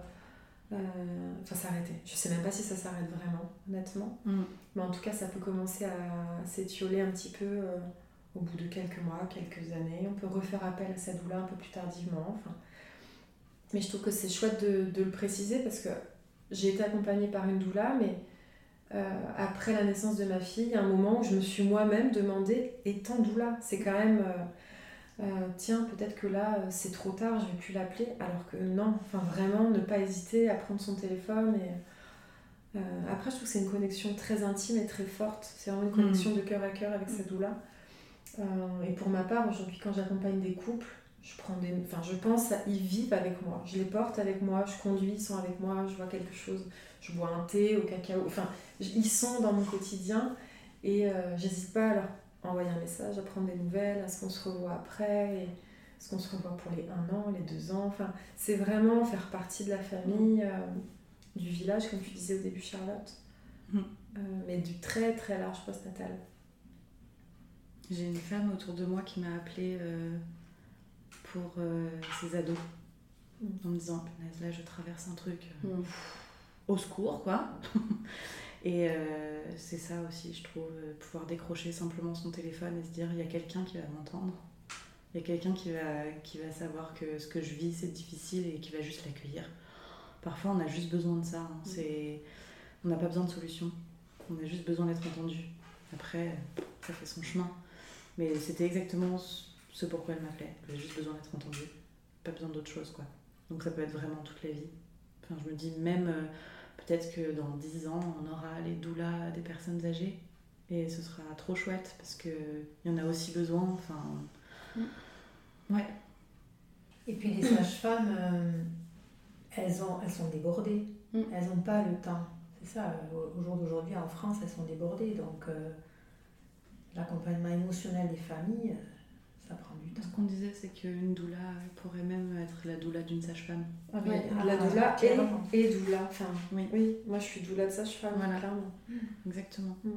euh, enfin s'arrêter, je sais même pas si ça s'arrête vraiment, honnêtement, mm. mais en tout cas ça peut commencer à s'étioler un petit peu au bout de quelques mois, quelques années, on peut refaire appel à sa doula un peu plus tardivement, enfin. mais je trouve que c'est chouette de, de, le préciser parce que j'ai été accompagnée par une doula, mais euh, après la naissance de ma fille, un moment où je me suis moi-même demandé, étant doula, c'est quand même tiens, peut-être que là, c'est trop tard, je vais plus l'appeler. Alors que non, enfin vraiment, ne pas hésiter à prendre son téléphone. Et, après, je trouve que c'est une connexion très intime et très forte. C'est vraiment une connexion mm. de cœur à cœur avec cette doula. et pour ma part, aujourd'hui, quand j'accompagne des couples, je prends des enfin je pense à, ils vivent avec moi je les porte avec moi je conduis ils sont avec moi je vois quelque chose je bois un thé au cacao enfin ils sont dans mon quotidien et euh, j'hésite pas à leur envoyer un message à prendre des nouvelles à ce qu'on se revoit après et ce qu'on se revoit pour les un an les deux ans enfin c'est vraiment faire partie de la famille euh, du village comme tu disais au début Charlotte mm. euh, mais du très très large post-natal j'ai une femme autour de moi qui m'a appelée pour ces ados mm. en me disant là je traverse un truc mm. Au secours quoi [laughs] et euh, c'est ça aussi je trouve pouvoir décrocher simplement son téléphone et se dire il y a quelqu'un qui va m'entendre il y a quelqu'un qui va, qui va savoir que ce que je vis c'est difficile et qui va juste l'accueillir parfois on a juste besoin de ça hein. mm. c'est on n'a pas besoin de solution on a juste besoin d'être entendu après ça fait son chemin mais c'était exactement ce pourquoi elle m'appelait. Avait juste besoin d'être entendue. Pas besoin d'autre chose, quoi. Donc ça peut être vraiment toute la vie. Enfin, je me dis, même euh, peut-être que dans 10 ans, on aura les doulas des personnes âgées. Et ce sera trop chouette parce qu'il y en a aussi besoin. Enfin. Mm. Ouais. Et puis les sages-femmes, euh, elles, ont, elles sont débordées. Mm. Elles n'ont pas le temps. C'est ça, au jour d'aujourd'hui en France, elles sont débordées. Donc euh, l'accompagnement émotionnel des familles, ce qu'on disait, c'est qu'une doula pourrait même être la doula d'une sage-femme. Ah la doula et, et doula. Enfin, oui. oui, moi je suis doula de sage-femme, clairement. Exactement. Mm.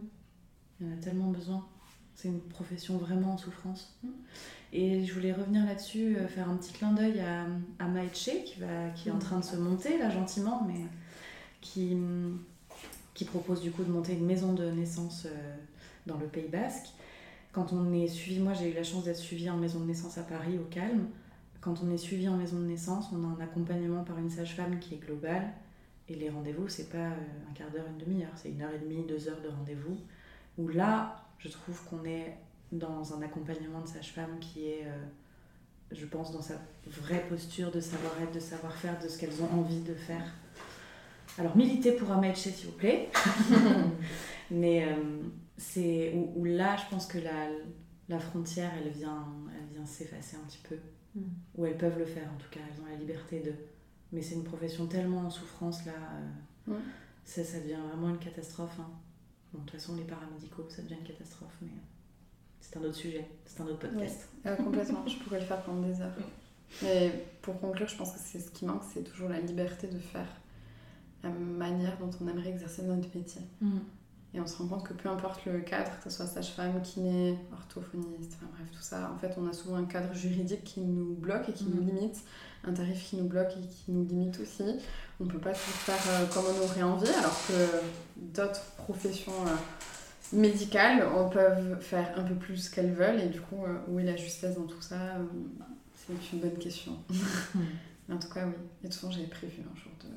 Il y en a tellement besoin. C'est une profession vraiment en souffrance. Mm. Et je voulais revenir là-dessus, euh, faire un petit clin d'œil à, à Maïtche, qui, va, qui est en train de se monter là gentiment, mais qui, qui propose du coup de monter une maison de naissance euh, dans le Pays Basque quand on est suivi, moi j'ai eu la chance d'être suivie en maison de naissance à Paris, au calme. Quand on est suivi en maison de naissance, on a un accompagnement par une sage-femme qui est globale. Et les rendez-vous, c'est pas euh, un quart d'heure, une demi-heure, c'est une heure et demie, deux heures de rendez-vous. Où là, je trouve qu'on est dans un accompagnement de sage-femme qui est, euh, je pense, dans sa vraie posture de savoir-être, de savoir-faire, de ce qu'elles ont envie de faire. Alors, militez pour un match, s'il vous plaît. [laughs] Mais. Euh, c'est où, là, je pense que la, la frontière, elle vient, elle vient s'effacer un petit peu. Mm. Ou elles peuvent le faire, en tout cas, elles ont la liberté de. Mais c'est une profession tellement en souffrance, là, euh, ça, ça devient vraiment une catastrophe. Hein. Bon, de toute façon, les paramédicaux, ça devient une catastrophe, mais c'est un autre sujet, c'est un autre podcast. Euh, complètement, je pourrais le faire pendant des heures. Mais pour conclure, je pense que c'est ce qui manque, c'est toujours la liberté de faire la manière dont on aimerait exercer notre métier. Mm. Et on se rend compte que peu importe le cadre, que ce soit sage-femme, kiné, orthophoniste, enfin bref, tout ça, en fait, on a souvent un cadre juridique qui nous bloque et qui nous mhm. limite, un tarif qui nous bloque et qui nous limite aussi. On peut pas tout faire euh, comme on aurait envie, alors que d'autres professions euh, médicales on peuvent faire un peu plus qu'elles veulent. Et du coup, euh, où est la justesse dans tout ça C'est une bonne question. Mais [laughs] en tout cas, oui. Et de toute façon, j'avais prévu un jour de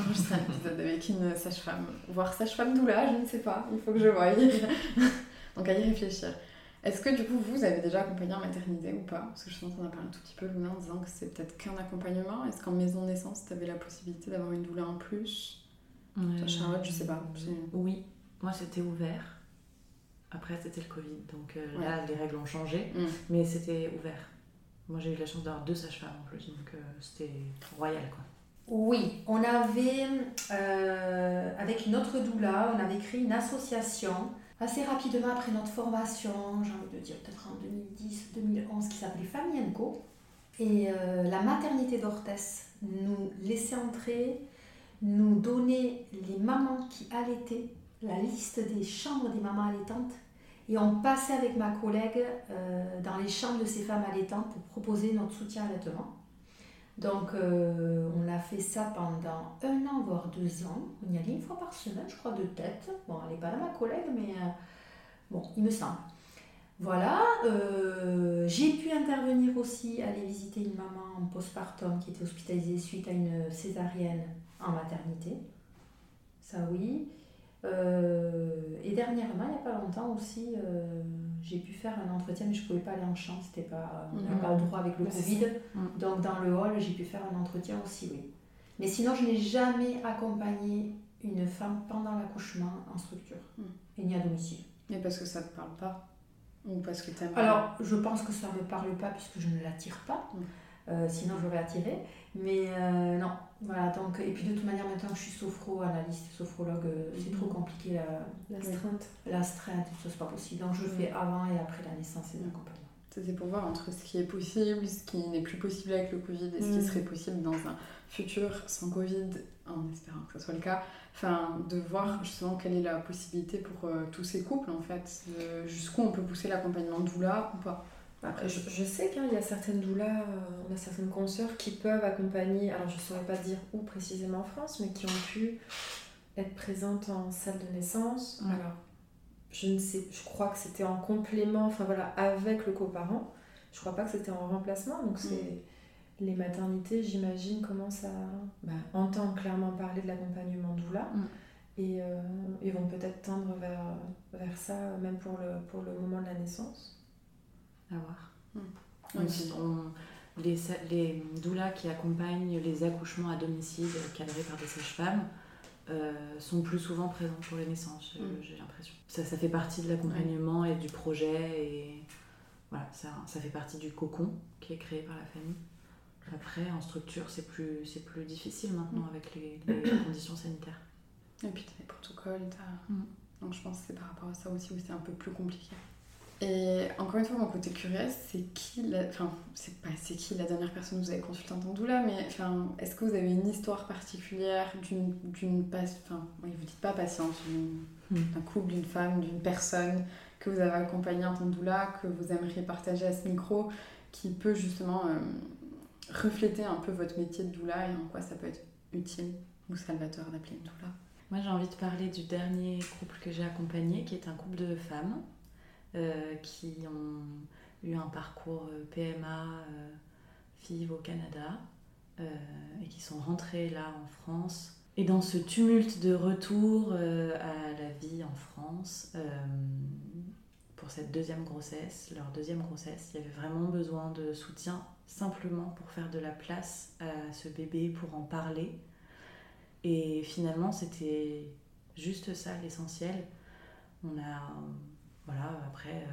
enregistrer un épisode avec une sage-femme. Voire sage-femme doula, je ne sais pas. Il faut que je voie. [laughs] Donc à y réfléchir. Est-ce que du coup vous avez déjà accompagné en maternité ou pas? Parce que je pense qu'on a parlé un tout petit peu Luna en disant que c'est peut-être qu'un accompagnement. Est-ce qu'en maison de naissance tu avais la possibilité d'avoir une doula en plus? Euh... Charlotte, je sais pas. Oui, moi c'était ouvert. Après c'était le Covid, donc euh, là les règles ont changé, mm. mais c'était ouvert. Moi j'ai eu la chance d'avoir deux sages-femmes en plus, donc euh, c'était royal quoi. Oui, on avait, euh, avec une autre doula, on avait créé une association assez rapidement après notre formation, j'ai envie de dire peut-être en 2010-2011, qui s'appelait Famille Co. Et euh, la maternité d'Orthès nous laissait entrer, nous donnait les mamans qui allaitaient, la liste des chambres des mamans allaitantes. Et on passait avec ma collègue euh, dans les chambres de ces femmes allaitantes pour proposer notre soutien à l'allaitement. Donc, euh, on a fait ça pendant un an, voire deux ans. On y allait une fois par semaine, je crois, de tête. Bon, elle n'est pas là, ma collègue, mais euh, bon, il me semble. Voilà, euh, j'ai pu intervenir aussi, aller visiter une maman en postpartum qui était hospitalisée suite à une césarienne en maternité. Ça, oui. et dernièrement, il n'y a pas longtemps aussi, j'ai pu faire un entretien, mais je ne pouvais pas aller en champ, c'était pas, on n'a pas le droit avec le Covid. Donc dans le hall, j'ai pu faire un entretien aussi, oui. Mais sinon, je n'ai jamais accompagné une femme pendant l'accouchement en structure, et ni à domicile. Mais parce que ça ne te parle pas? Ou parce que tu Alors, je pense que ça ne me parle pas puisque je ne l'attire pas. Euh, sinon, j'aurais attiré. Mais euh, non, voilà. Donc, et puis de toute manière, maintenant que je suis sophro-analyste, sophrologue, euh, c'est trop compliqué. La, l'astreinte. L'astreinte, ça, c'est pas possible. Donc, je fais avant et après la naissance et l'accompagnement. C'est pour voir entre ce qui est possible, ce qui n'est plus possible avec le Covid et ce qui mm. serait possible dans un futur sans Covid, en espérant que ce soit le cas. Enfin, de voir justement quelle est la possibilité pour tous ces couples en fait, jusqu'où on peut pousser l'accompagnement de doula ou pas. Après, je, sais qu'il y a certaines doulas, euh, on a certaines consoeurs qui peuvent accompagner, alors je ne saurais pas dire où précisément en France, mais qui ont pu être présentes en salle de naissance. Alors, je ne sais, je crois que c'était en complément, enfin voilà, avec le coparent. Je crois pas que c'était en remplacement, donc c'est les maternités, j'imagine, commencent à bah, entendre clairement parler de l'accompagnement doula. Et euh, ils vont peut-être tendre vers, vers ça, même pour le, pour le moment de la naissance à voir. Hmm. les, les doulas qui accompagnent les accouchements à domicile cadrés par des sages-femmes euh, sont plus souvent présentes pour les naissances, hmm. j'ai l'impression. Ça, ça fait partie de l'accompagnement et du projet et voilà, ça, ça fait partie du cocon qui est créé par la famille. Après, en structure, c'est plus, c'est plus difficile maintenant hmm. avec les, [coughs] conditions sanitaires. Et puis, tu as les protocoles, donc je pense que c'est par rapport à ça aussi où c'est un peu plus compliqué. Et encore une fois, mon côté curieuse, c'est qui, la... enfin, c'est pas c'est qui la dernière personne que vous avez consulté en tant doula, mais enfin, est-ce que vous avez une histoire particulière d'une, d'une enfin, oui, vous dites pas patiente, hmm. d'un couple, d'une femme, d'une personne que vous avez accompagnée en tant doula, que vous aimeriez partager à ce micro, qui peut justement euh, refléter un peu votre métier de doula et en quoi ça peut être utile ou salvateur d'appeler une doula? Moi, j'ai envie de parler du dernier couple que j'ai accompagné, qui est un couple de femmes qui ont eu un parcours euh, PMA FIV euh, au Canada et qui sont rentrés là en France. Et dans ce tumulte de retour à la vie en France, pour cette deuxième grossesse, leur deuxième grossesse, il y avait vraiment besoin de soutien simplement pour faire de la place à ce bébé, pour en parler. Et finalement, c'était juste ça l'essentiel. On a voilà, après,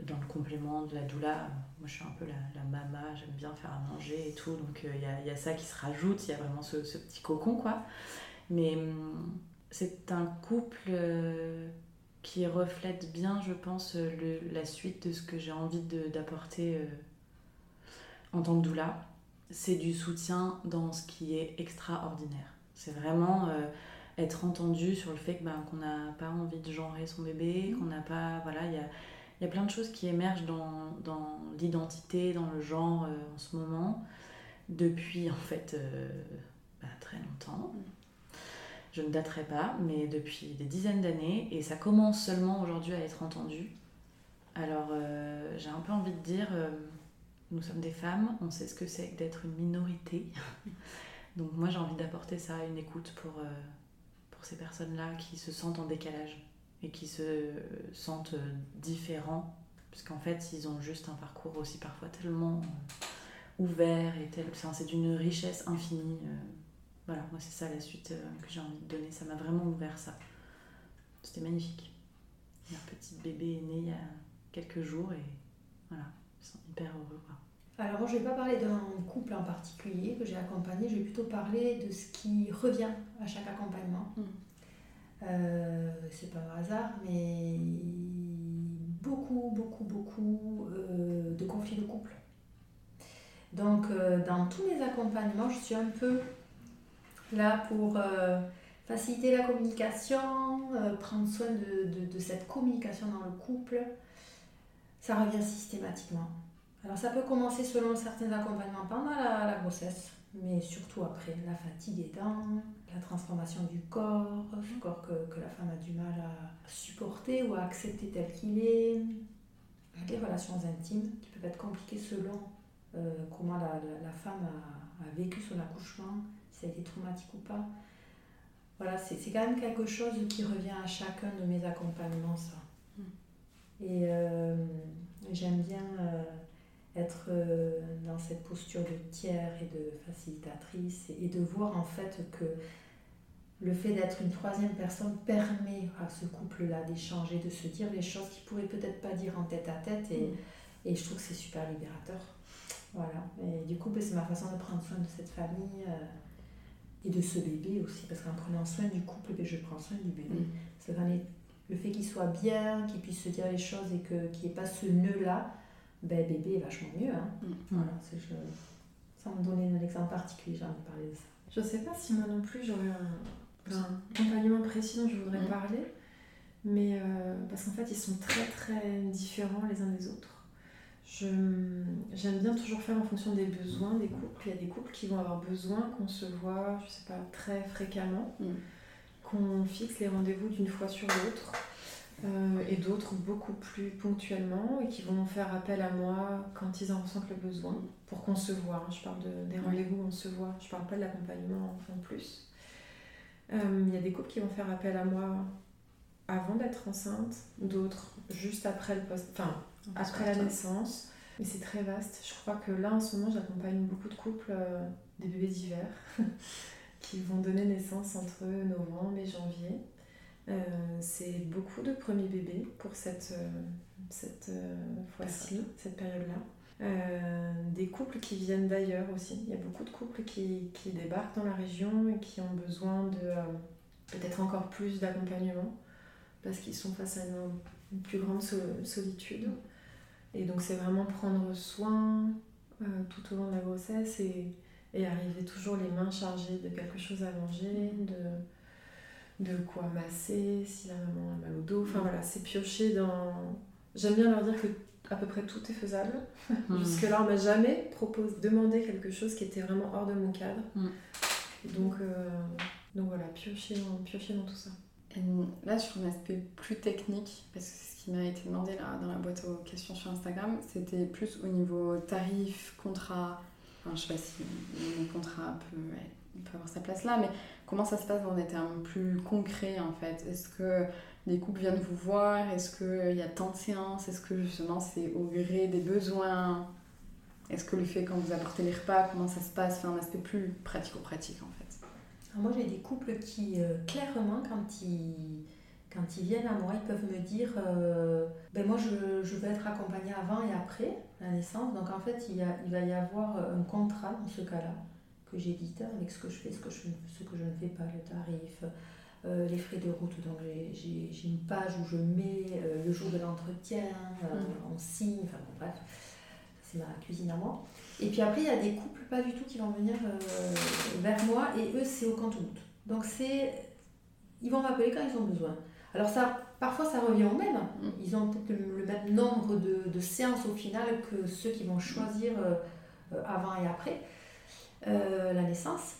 euh, dans le complément de la doula, moi je suis un peu la, la mama, j'aime bien faire à manger et tout, donc euh, il y a, y, a, ça qui se rajoute, il y a vraiment ce, ce, petit cocon, quoi. Mais hum, c'est un couple euh, qui reflète bien, je pense, la suite de ce que j'ai envie d'apporter en tant que doula. C'est du soutien dans ce qui est extraordinaire. C'est vraiment être entendu sur le fait que, ben, qu'on n'a pas envie de genrer son bébé, mm. qu'on n'a pas. Voilà, il y a, y a, plein de choses qui émergent dans, dans l'identité, dans le genre euh, en ce moment, depuis en fait euh, bah, très longtemps. Mm. Je ne daterai pas, mais depuis des dizaines d'années, et ça commence seulement aujourd'hui à être entendu. Alors euh, j'ai un peu envie de dire, nous sommes des femmes, on sait ce que c'est d'être une minorité. [laughs] Donc moi j'ai envie d'apporter ça, une écoute pour ces personnes-là qui se sentent en décalage et qui se sentent euh, différents, parce qu'en fait, ils ont juste un parcours aussi parfois tellement euh, ouvert et tel, enfin, c'est d'une richesse infinie. Euh. Voilà, moi c'est ça la suite que j'ai envie de donner, ça m'a vraiment ouvert ça. C'était magnifique. Un petit bébé est né il y a quelques jours et voilà, ils sont hyper heureux. Alors moi je ne vais pas parler d'un couple en particulier que j'ai accompagné, je vais plutôt parler de ce qui revient à chaque accompagnement. Mm. Euh, c'est pas un hasard, mais beaucoup, beaucoup, beaucoup euh, de conflits de couple. Donc euh, dans tous mes accompagnements, je suis un peu là pour faciliter la communication, prendre soin de, de cette communication dans le couple. Ça revient systématiquement. Alors ça peut commencer selon certains accompagnements pendant la, grossesse, mais surtout après, la fatigue aidant, la transformation du corps, du corps que, la femme a du mal à supporter ou à accepter tel qu'il est, les relations intimes qui peuvent être compliquées selon euh, comment la, femme a, vécu son accouchement, si ça a été traumatique ou pas. Voilà, c'est quand même quelque chose qui revient à chacun de mes accompagnements, ça. Et euh, j'aime bien euh, être euh, dans cette posture de tiers et de facilitatrice et, de voir en fait que le fait d'être une troisième personne permet à ce couple-là d'échanger, de se dire les choses qu'ils pourraient peut-être pas dire en tête à tête et, et je trouve que c'est super libérateur. Voilà. Et du coup, ben, c'est ma façon de prendre soin de cette famille et de ce bébé aussi, parce qu'en prenant soin du couple, ben, je prends soin du bébé. Mm. le fait qu'il soit bien, qu'il puisse se dire les choses et qu'il n'y ait pas ce nœud-là, ben, bébé est vachement mieux. Hein. Mm. Voilà, je, sans me donner un exemple particulier, j'ai envie de parler de ça. Je sais pas si moi non plus j'aurais un, accompagnement précis dont je voudrais mm. parler, mais euh, parce qu'en fait ils sont très très différents les uns des autres. J'aime bien toujours faire en fonction des besoins des couples. Il y a des couples qui vont avoir besoin qu'on se voit, je sais pas, très fréquemment, mm. qu'on fixe les rendez-vous d'une fois sur l'autre, euh, et d'autres beaucoup plus ponctuellement, et qui vont faire appel à moi quand ils en ressentent le besoin, pour qu'on se voit. Je parle de, des rendez-vous où on se voit, je parle pas de l'accompagnement en plus. Euh, il y a des couples qui vont faire appel à moi avant d'être enceinte, d'autres juste après le poste, enfin après la naissance. Mais c'est très vaste. Je crois que là en ce moment j'accompagne beaucoup de couples, euh, des bébés d'hiver, [laughs] qui vont donner naissance entre novembre et janvier. Euh, c'est beaucoup de premiers bébés pour cette, euh, cette fois-ci, cette période-là. des couples qui viennent d'ailleurs aussi. Il y a beaucoup de couples qui, qui, débarquent dans la région et qui ont besoin de peut-être encore plus d'accompagnement parce qu'ils sont face à une, plus grande solitude. Et donc c'est vraiment prendre soin euh, tout au long de la grossesse et, et, arriver toujours les mains chargées de quelque chose à manger, de, de quoi masser, si la maman a mal au dos. Enfin voilà, c'est piocher dans... J'aime bien leur dire que à peu près tout est faisable. [laughs] Mm. Jusque-là, on m'a jamais proposé, demandé quelque chose qui était vraiment hors de mon cadre. Mm. Donc, euh, donc voilà, piocher piocher dans tout ça. Là, sur un aspect plus technique, parce que c'est ce qui m'a été demandé là, dans la boîte aux questions sur Instagram, c'était plus au niveau tarif, contrat. Enfin, je sais pas si le contrat peut, peut avoir sa place là, mais comment ça se passe dans des termes plus concrets en fait? Est-ce que les couples viennent vous voir? Est-ce qu'il y a tant de séances? Est-ce que justement c'est au gré des besoins? Est-ce que le fait quand vous apportez les repas, comment ça se passe? Enfin, un aspect plus pratico-pratique en fait. Moi, j'ai des couples qui, euh, clairement, quand ils, quand ils viennent à moi, ils peuvent me dire euh, ben Moi, je, je, veux être accompagnée avant et après la naissance. Donc, en fait, il, y a, il va y avoir un contrat dans ce cas-là que j'édite avec ce que je fais, ce que je, ce que je ne fais pas, le tarif. Euh, les frais de route, donc j'ai une page où je mets le jour de l'entretien, mmh. on signe, enfin bon, bref, c'est ma cuisine à moi. Et puis après, il y a des couples pas du tout qui vont venir euh, vers moi et eux, c'est au compte-goutte. Donc c'est. Ils vont m'appeler quand ils ont besoin. Alors ça, parfois ça revient au même. Mm. Ils ont peut-être le, même nombre de, de, séances au final que ceux qui vont choisir euh, euh, avant et après la naissance.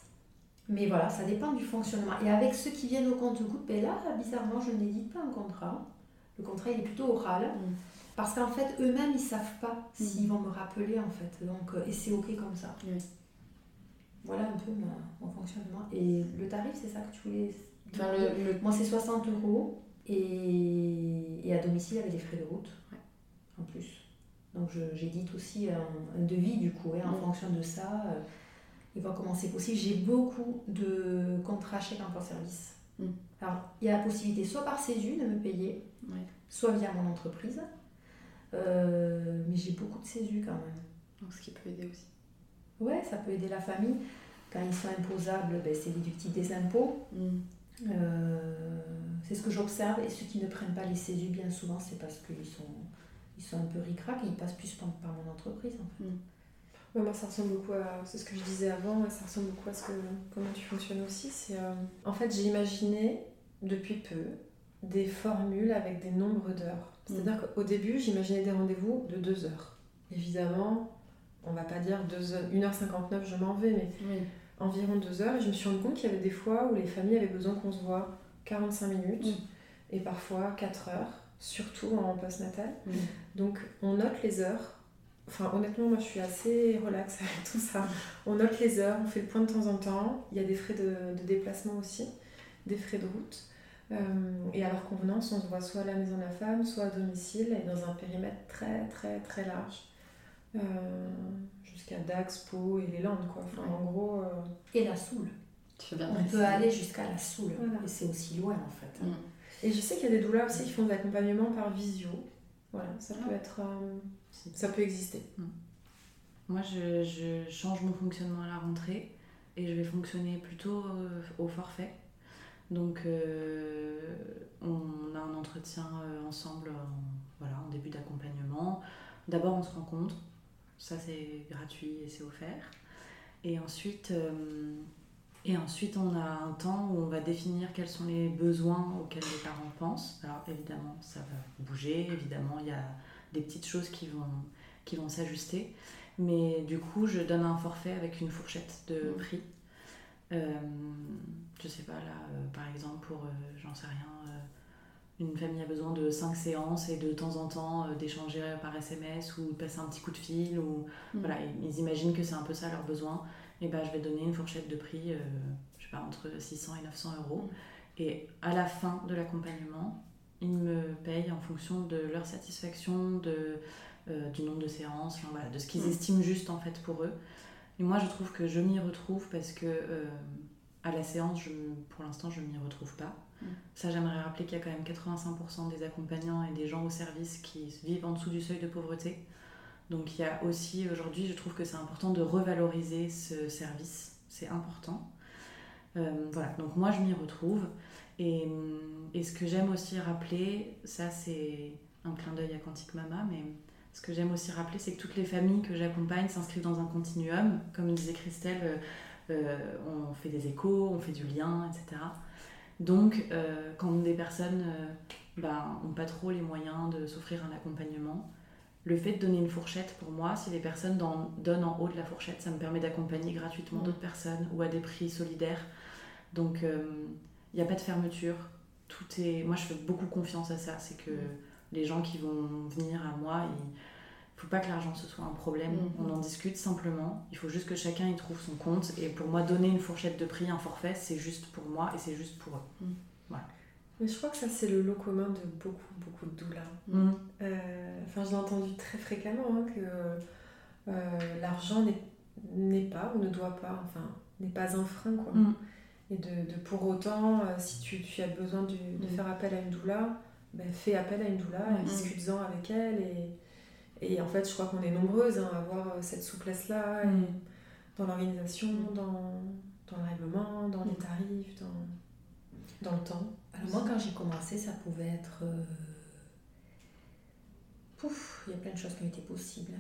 Mais voilà, ça dépend du fonctionnement. Et avec ceux qui viennent au compte-goutte, ben là, bizarrement, je n'édite pas un contrat. Le contrat, il est plutôt oral. Mm. Parce qu'en fait, eux-mêmes, ils savent pas s'ils mhm. vont me rappeler, en fait. Donc, euh, et c'est OK comme ça. Voilà un peu mon, fonctionnement. Et le tarif, c'est ça que tu voulais Moi, c'est 60 euros. Et, et, à domicile, avec des frais de route. En plus. Donc, j'édite aussi un, devis, du coup. Et en fonction de ça, euh, et voir comment c'est possible. J'ai beaucoup de contrats chèques emploi service. Alors, il y a la possibilité, soit par CESU, de me payer, soit via mon entreprise. Euh, mais j'ai beaucoup de CESU quand même. Donc ce qui peut aider aussi. Ouais, ça peut aider la famille. Quand ils sont imposables, ben, c'est déductible des impôts. Mm. Euh, c'est ce que j'observe. Et ceux qui ne prennent pas les CESU, bien souvent, c'est parce qu'ils sont, ils sont un peu ric-rac et ils passent plus par, mon entreprise. En fait. Moi, ça ressemble beaucoup à c'est ce que je disais avant, ça ressemble beaucoup à ce que, comment tu fonctionnes aussi. C'est, euh, En fait, j'ai imaginé depuis peu des formules avec des nombres d'heures. C'est-à-dire mm. qu'au début, j'imaginais des rendez-vous de 2 heures. Évidemment, on va pas dire 1h59, je m'en vais, mais environ 2 heures. Et je me suis rendu compte qu'il y avait des fois où les familles avaient besoin qu'on se voit 45 minutes mm. et parfois 4 heures, surtout en post-natal. Mm. Donc on note les heures. Enfin, honnêtement, moi je suis assez relax [laughs] avec tout ça. On note les heures, on fait le point de temps en temps. Il y a des frais de, de déplacement aussi, des frais de route. et à leur convenance, on se voit soit à la maison de la femme, soit à domicile, et dans un périmètre très très très large. jusqu'à Dax, Pau et les Landes, quoi. Enfin, en gros... Et la Soule. on peut aller jusqu'à la Soule. Et c'est aussi loin, en fait. Mm. Et je sais qu'il y a des douleurs aussi qui font de l'accompagnement par visio. Voilà, ça peut être... ça peut exister. Mm. Moi, je, je, change mon fonctionnement à la rentrée et je vais fonctionner plutôt euh, au forfait. Donc, euh, on a un entretien euh, ensemble en, voilà, en début d'accompagnement. D'abord, on se rencontre, ça c'est gratuit et c'est offert. Et ensuite, et ensuite, on a un temps où on va définir quels sont les besoins auxquels les parents pensent. Alors, évidemment, ça va bouger, évidemment, il y a des petites choses qui vont, qui vont s'ajuster. Mais du coup, je donne un forfait avec une fourchette de prix. Euh, je sais pas, là, euh, par exemple, pour, euh, j'en sais rien, une famille a besoin de 5 séances et de temps en temps d'échanger par SMS ou de passer un petit coup de fil. Ou, mm. voilà, ils imaginent que c'est un peu ça leur besoin. Et ben, je vais donner une fourchette de prix, je sais pas, entre 600 et 900 euros. Mm. Et à la fin de l'accompagnement, ils me payent en fonction de leur satisfaction, de euh, du nombre de séances, voilà, de ce qu'ils mm. estiment juste en fait pour eux. Et moi, je trouve que je m'y retrouve parce que euh, à la séance, je, pour l'instant, je m'y retrouve pas. Mm. Ça, j'aimerais rappeler qu'il y a quand même 85% des accompagnants et des gens au service qui vivent en dessous du seuil de pauvreté. Donc il y a aussi aujourd'hui, je trouve que c'est important de revaloriser ce service. C'est important. Euh, voilà, donc moi je m'y retrouve. Et, et, ce que j'aime aussi rappeler, ça c'est un clin d'œil à Quantique Mama, mais ce que j'aime aussi rappeler, c'est que toutes les familles que j'accompagne s'inscrivent dans un continuum. Comme disait Christelle, euh, euh, on fait des échos, on fait du lien, etc. Donc, euh, quand des personnes n'ont ben, pas trop les moyens de s'offrir un accompagnement, le fait de donner une fourchette, pour moi, si les personnes donnent en haut de la fourchette, ça me permet d'accompagner gratuitement d'autres personnes ou à des prix solidaires. Donc, il n'y a pas de fermeture. Tout est... Moi, je fais beaucoup confiance à ça. C'est que les gens qui vont venir à moi, il ne faut pas que l'argent ce soit un problème. On en discute simplement. Il faut juste que chacun y trouve son compte. Et pour moi, donner une fourchette de prix, un forfait, c'est juste pour moi et c'est juste pour eux. Voilà. Mais je crois que ça, c'est le lot commun de beaucoup, beaucoup de doulas. Mm. Euh, enfin, j'ai entendu très fréquemment hein, que euh, l'argent n'est pas ou ne doit pas, enfin, n'est pas un frein, quoi. Et de, de, pour autant, euh, si tu, tu, as besoin de, de faire appel à une doula, ben, fais appel à une doula, mm. discute-en avec elle. Et, et en fait, je crois qu'on est nombreuses hein, à avoir euh, cette souplesse-là mm. dans l'organisation, mm. dans, dans, le règlement, dans les tarifs, dans, dans le temps. Alors moi, quand j'ai commencé, ça pouvait être... Euh, pouf, il y a plein de choses qui ont été possibles.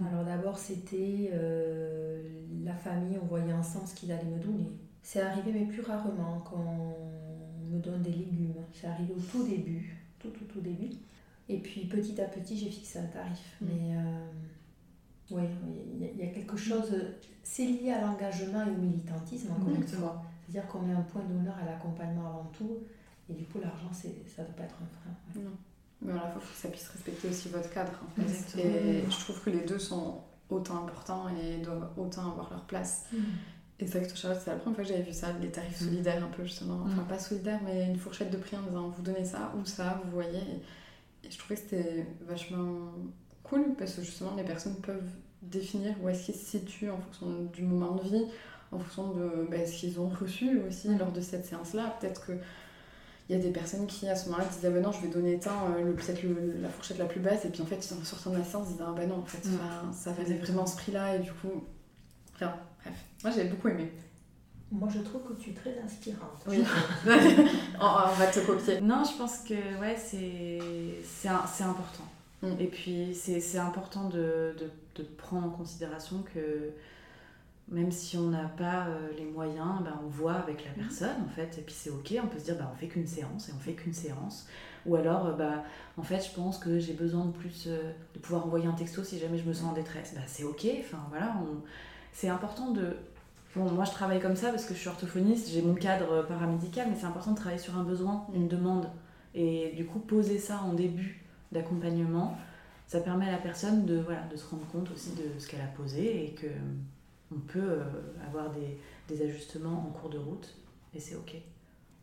Alors d'abord, c'était euh, la famille, on voyait ensemble ce qu'ils allaient me donner. C'est arrivé, mais plus rarement, qu'on me donne des légumes. C'est arrivé au tout début tout, tout, tout début. Et puis petit à petit, j'ai fixé un tarif. Mm. Mais euh, oui, il y, a quelque chose, c'est lié à l'engagement et au militantisme, encore une fois. C'est-à-dire qu'on met un point d'honneur à l'accompagnement avant tout. Et du coup, l'argent, ça ne doit pas être un frein. Non. Mais à la fois, il faut que ça puisse respecter aussi votre cadre. En fait. Et je trouve que les deux sont autant importants et doivent autant avoir leur place. Mm. Exactement, Charlotte, c'est la première fois que j'avais vu ça, les tarifs mm. solidaires un peu justement. Enfin, mm. pas solidaires, mais une fourchette de prix en disant vous donnez ça ou ça, vous voyez. Et, je trouvais que c'était vachement cool parce que justement les personnes peuvent définir où est-ce qu'ils se situent en fonction du moment de vie, en fonction de bah, ce qu'ils ont reçu aussi mm. lors de cette séance-là. Peut-être que il y a des personnes qui à ce moment-là disaient ah ben non je vais donner tant euh, peut-être la fourchette la plus basse et puis en fait en sortant de la séance ils disaient ah ben non en fait ça faisait vraiment ce prix là et du coup enfin bref moi, j'ai beaucoup aimé. Moi, je trouve que tu es très inspirante. Oui. [laughs] on, va te copier. Non, je pense que ouais, c'est important. Mm. Et puis, c'est important de, de, de, prendre en considération que même si on n'a pas euh, les moyens, ben, on voit avec la mm. personne, en fait. Et puis, c'est OK. On peut se dire, ben, on fait qu'une séance et on fait qu'une séance. Ou alors, bah, en fait, je pense que j'ai besoin de plus euh, de pouvoir envoyer un texto si jamais je me sens en détresse. Bah, c'est OK. Enfin, voilà, on c'est important de. Bon, moi je travaille comme ça parce que je suis orthophoniste, j'ai mon cadre paramédical, mais c'est important de travailler sur un besoin, une demande. Et du coup, poser ça en début d'accompagnement, ça permet à la personne de, voilà, de se rendre compte aussi de ce qu'elle a posé et que on peut euh, avoir des, des, ajustements en cours de route et c'est ok.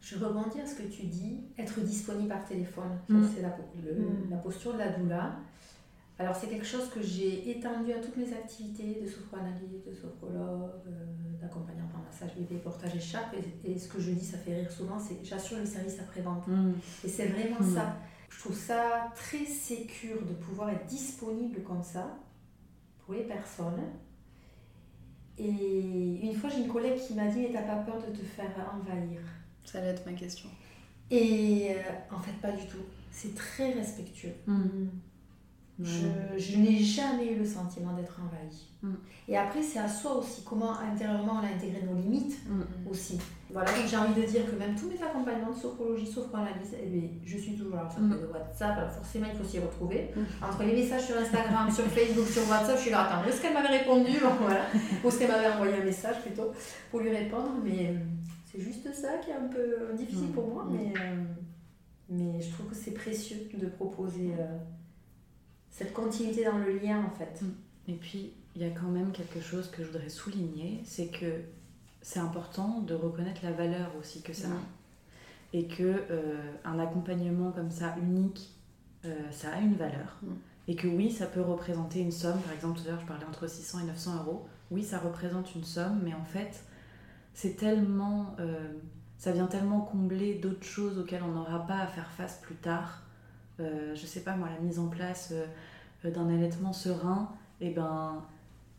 Je rebondis à ce que tu dis, être disponible par téléphone. Mm. C'est la, le- Mm. la posture de la doula. Alors, c'est quelque chose que j'ai étendu à toutes mes activités de sophroanalyse, de sophrologue, euh, d'accompagnant par massage bébé, portage échappe. Et, et ce que je dis, ça fait rire souvent, c'est j'assure le service après-vente. Mm. Et c'est vraiment Mm. ça. Je trouve ça très sécure de pouvoir être disponible comme ça pour les personnes. Et une fois, j'ai une collègue qui m'a dit Mais t'as pas peur de te faire envahir? Ça allait être ma question. Et euh, en fait, pas du tout. C'est très respectueux. Je, je n'ai jamais eu le sentiment d'être envahie. Mm. Et après, c'est à soi aussi, comment intérieurement on a intégré nos limites Mm. aussi. Voilà, donc j'ai envie de dire que même tous mes accompagnements de sophrologie, sophroanalyse, eh bien, je suis toujours là, fait de WhatsApp, alors forcément il faut s'y retrouver. Mm. Entre les messages sur Instagram, sur Facebook, sur WhatsApp, je suis là, attends, est-ce qu'elle m'avait répondu? Bon, voilà. Ou est-ce qu'elle m'avait envoyé un message plutôt pour lui répondre, mais euh, c'est juste ça qui est un peu euh, difficile pour moi, mais, euh, mais je trouve que c'est précieux de proposer euh, cette continuité dans le lien en fait. Et puis, il y a quand même quelque chose que je voudrais souligner, c'est que c'est important de reconnaître la valeur aussi que ça a. Et que euh, un accompagnement comme ça, unique, euh, ça a une valeur. Mm. Et que oui, ça peut représenter une somme. Par exemple, tout à l'heure, je parlais entre 600 et 900 euros. Oui, ça représente une somme, mais en fait, c'est tellement... euh, ça vient tellement combler d'autres choses auxquelles on n'aura pas à faire face plus tard. Euh, je sais pas, moi, la mise en place euh, d'un allaitement serein, et ben,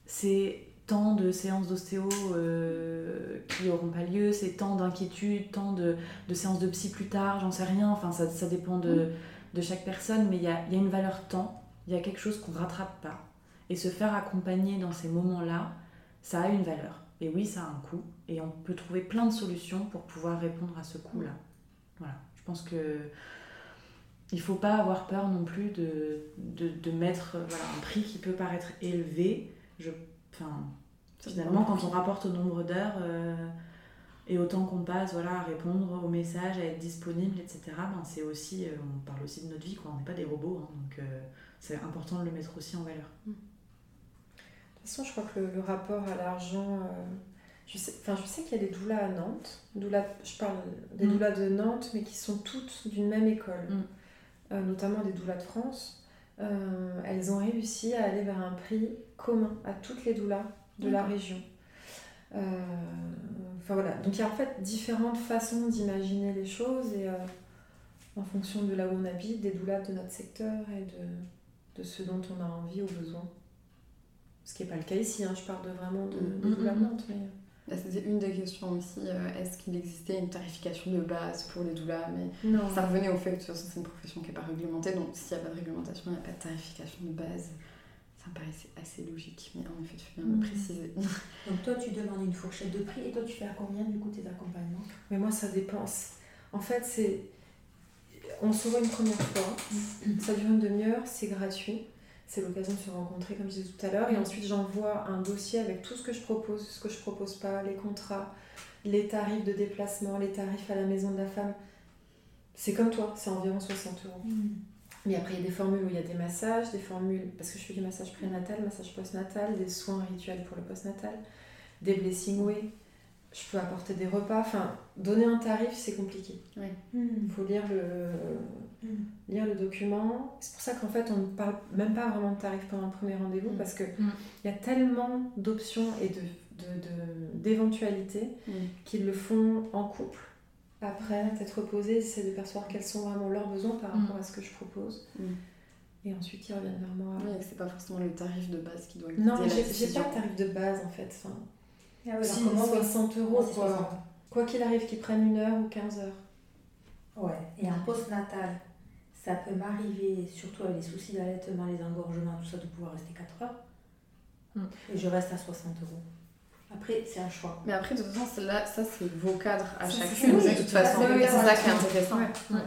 c'est tant de séances d'ostéo euh, qui n'auront pas lieu, c'est tant d'inquiétudes, tant de, séances de psy plus tard, j'en sais rien, enfin ça, ça dépend de, de chaque personne, mais il y a, y a une valeur temps, il y a quelque chose qu'on rattrape pas. Et se faire accompagner dans ces moments-là, ça a une valeur. Et oui, ça a un coût, et on peut trouver plein de solutions pour pouvoir répondre à ce coût-là. Voilà, je pense que il faut pas avoir peur non plus de, de, de mettre euh, voilà, un prix qui peut paraître élevé. Je, enfin, finalement, quand on rapporte au nombre d'heures euh, et au temps qu'on passe voilà, à répondre aux messages, à être disponible, etc., ben, c'est aussi, euh, on parle aussi de notre vie, quoi. on n'est pas des robots, hein, donc euh, c'est important de le mettre aussi en valeur. De toute façon, je crois que le, le rapport à l'argent. je sais, enfin, je sais qu'il y a des doulas à Nantes. Doulas, je parle des Mm. doulas de Nantes, mais qui sont toutes d'une même école. Mm. Euh, notamment des doulas de France. Euh, elles ont réussi à aller vers un prix commun à toutes les doulas de la région. Euh, Enfin voilà, donc il y a en fait différentes façons d'imaginer les choses et en fonction de là où on habite, des doulas de notre secteur et de, de ce dont on a envie ou besoin. Ce qui n'est pas le cas ici, hein, je parle de vraiment de, de Mm, doulas mm, de mm. Nantes. Mais... Bah, C'était une des questions aussi. euh, Est-ce qu'il existait une tarification de base pour les doulas Mais Non. ça revenait au fait que de toute façon, c'est une profession qui n'est pas réglementée. Donc, s'il n'y a pas de réglementation, il n'y a pas de tarification de base. Ça me paraissait assez logique. Mais en effet, tu fais bien Mhm. le préciser. [laughs] Donc toi, tu demandes une fourchette de prix et toi, tu fais à combien du coup tes accompagnements? Mais moi, ça dépend. En fait, c'est. On se voit une première fois, ça dure une demi-heure, c'est gratuit. C'est l'occasion de se rencontrer, comme je disais tout à l'heure. Et ensuite, j'envoie un dossier avec tout ce que je propose, ce que je propose pas, les contrats, les tarifs de déplacement, les tarifs à la maison de la femme. C'est comme toi, c'est environ 60 euros. Mais après, il y a des formules où il y a des massages, des formules, parce que je fais du massage prénatal, massage postnatal, des soins rituels pour le postnatal, des blessing way. Je peux apporter des repas. Enfin, donner un tarif, c'est compliqué. Il faut lire le, lire le document. C'est pour ça qu'en fait, on ne parle même pas vraiment de tarif pendant le premier rendez-vous, Mm. parce qu'il Mm. y a tellement d'options et de, de- de- d'éventualités Mm. qu'ils le font en couple. Après, être reposé, c'est de percevoir quels sont vraiment leurs besoins par Mm. rapport à ce que je propose. Mm. Et ensuite, ils reviennent vers moi. Oui, c'est pas forcément le tarif de base qui doit Non, j'ai pas de tarif de base en fait. Enfin, Ah ouais, si, alors comment 60 euros, Moi, c'est quoi. 60. Quoi qu'il arrive, qu'ils prennent une heure ou 15 heures. Ouais, et en postnatal, ça peut m'arriver, surtout avec les soucis d'allaitement, les engorgements, tout ça, de pouvoir rester 4 heures. Mm. Et je reste à 60 euros. Après, c'est un choix. Mais après, de toute façon, là, ça, c'est vos cadres à Ça, chacune, c'est- de toute façon. C'est ça qui est intéressant. Ouais.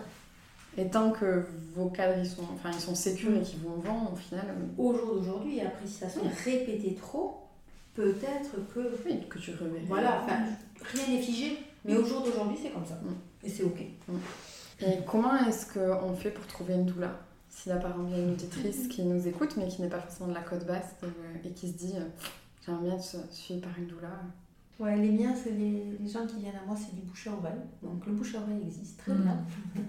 Et tant que vos cadres, ils sont, enfin, ils sont sécures et qu'ils vont vendre, au final, euh, Au jour d'aujourd'hui, après, si ça se fait répéter trop, peut-être que. oui, que tu reverrais. Voilà, enfin, rien n'est figé, mais au jour d'aujourd'hui, c'est comme ça. Mm. Et c'est ok. Et comment est-ce qu'on fait pour trouver une doula? S'il y a par exemple une auditrice qui nous écoute, mais qui n'est pas forcément de la côte basse euh, et qui se dit euh, j'aimerais bien être suivie par une doula. Ouais, les miens, c'est les, les, gens qui viennent à moi, c'est du bouche à oreille. Donc le bouche à oreille existe très bien. [laughs]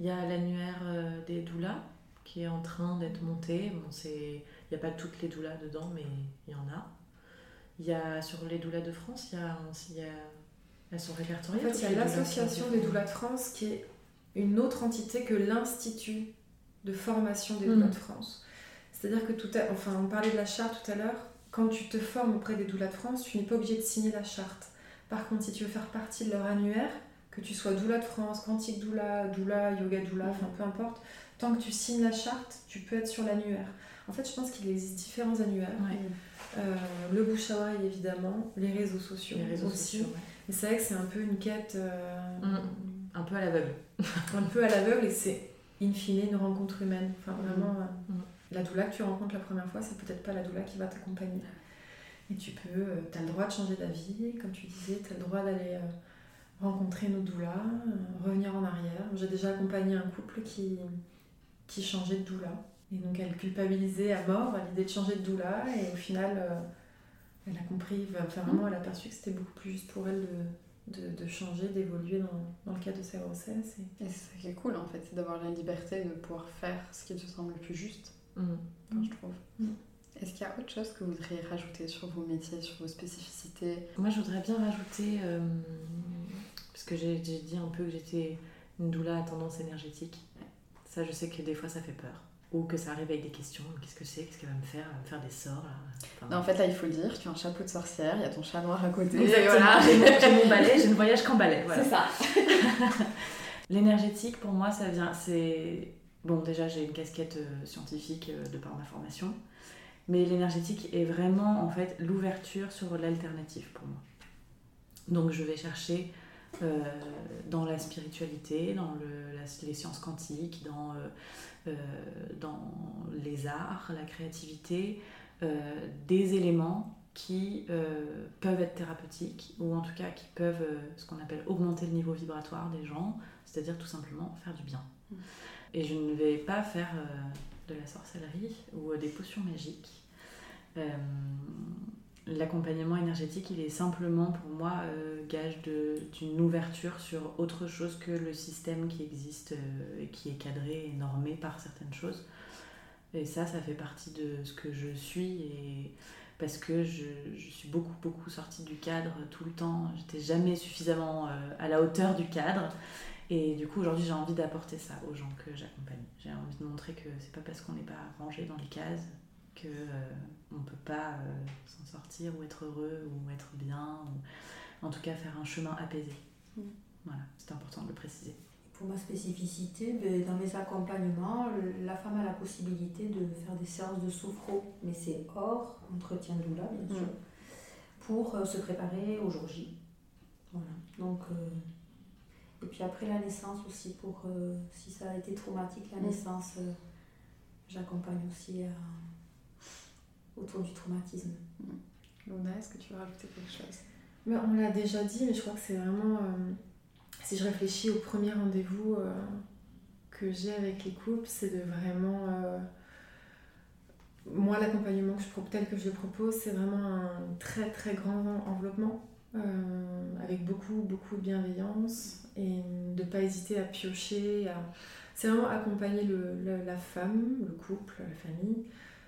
Il y a l'annuaire euh, des doulas qui est en train d'être monté. Bon, il n'y a pas toutes les doulas dedans, mais il y en a. Il y a sur les doulas de France, il y a, il y a elles sont répertoriées. En fait, il y a l'association des doulas de France qui est une autre entité que l'Institut de formation des doulas de France. C'est-à-dire que tout à... enfin, on parlait de la charte tout à l'heure. Quand tu te formes auprès des doulas de France, tu n'es pas obligé de signer la charte. Par contre, si tu veux faire partie de leur annuaire, que tu sois doula de France, quantique doula, doula, yoga doula, enfin peu importe, tant que tu signes la charte, tu peux être sur l'annuaire. En fait, je pense qu'il existe différents annuaires. Euh, le bouche à oreille, évidemment, les réseaux sociaux les réseaux aussi. Sociaux, Et c'est vrai que c'est un peu une quête. Euh, mm. Un peu à l'aveugle. [laughs] un peu à l'aveugle, et c'est in fine une rencontre humaine. Enfin, vraiment, mm. Euh, la doula que tu rencontres la première fois, c'est peut-être pas la doula qui va t'accompagner. Et tu peux, tu as le droit de changer d'avis, comme tu disais, tu as le droit d'aller rencontrer nos doulas, revenir en arrière. J'ai déjà accompagné un couple qui, qui changeait de doula et donc elle culpabilisait à mort à l'idée de changer de doula et au final euh, elle a compris, enfin vraiment elle a perçu que c'était beaucoup plus juste pour elle de, de, changer, d'évoluer dans, dans, le cadre de sa grossesse. Et, c'est ça qui est cool en fait, c'est d'avoir la liberté de pouvoir faire ce qui te semble le plus juste, mmh. je trouve. Mmh. Est-ce qu'il y a autre chose que vous voudriez rajouter sur vos métiers, sur vos spécificités? Moi je voudrais bien rajouter, euh, parce que j'ai dit un peu que j'étais une doula à tendance énergétique. Ça je sais que des fois ça fait peur ou que ça arrive avec des questions. Qu'est-ce que c'est Qu'est-ce qu'elle va me faire Elle va me faire des sorts non, En fait, là, il faut le dire, tu as un chapeau de sorcière, il y a ton chat noir à côté. Exactement. J'ai mon, balai, je ne voyage qu'en balai. C'est ça. [laughs] L'énergétique, pour moi, ça vient. C'est bon. Déjà, j'ai une casquette euh, scientifique euh, de par ma formation, mais l'énergétique est vraiment en fait l'ouverture sur l'alternative pour moi. Donc, je vais chercher euh, dans la spiritualité, dans le, les sciences quantiques, dans euh, dans les arts, la créativité, euh, des éléments qui euh, peuvent être thérapeutiques ou en tout cas qui peuvent ce qu'on appelle augmenter le niveau vibratoire des gens, c'est-à-dire tout simplement faire du bien. Mm. Et je ne vais pas faire de la sorcellerie ou des potions magiques l'accompagnement énergétique, il est simplement pour moi euh, gage d'une ouverture sur autre chose que le système qui existe euh, qui est cadré et normé par certaines choses. Et ça, ça fait partie de ce que je suis parce que je, je suis beaucoup, beaucoup sortie du cadre tout le temps. J'étais jamais suffisamment euh, à la hauteur du cadre. Et du coup, aujourd'hui, j'ai envie d'apporter ça aux gens que j'accompagne. J'ai envie de montrer que c'est pas parce qu'on n'est pas rangé dans les cases que on ne peut pas euh, s'en sortir ou être heureux ou être bien, ou en tout cas faire un chemin apaisé. Mm. Voilà, c'est important de le préciser. Pour ma spécificité, ben, dans mes accompagnements, la femme a la possibilité de faire des séances de sophro, mais c'est hors entretien de doula, bien sûr, mm. pour euh, se préparer au jour J. Voilà. Donc, euh, et puis après la naissance aussi, pour si ça a été traumatique, la mm. naissance, j'accompagne aussi à autour du traumatisme. Luna, est-ce que tu veux rajouter quelque chose? Mais On l'a déjà dit, mais je crois que c'est vraiment. Euh, si je réfléchis au premier rendez-vous euh, que j'ai avec les couples, c'est de vraiment. Euh, moi, l'accompagnement que je, tel que je le propose, c'est vraiment un très très grand enveloppement. avec beaucoup beaucoup de bienveillance et de ne pas hésiter à piocher. À... C'est vraiment accompagner le, la femme, le couple, la famille,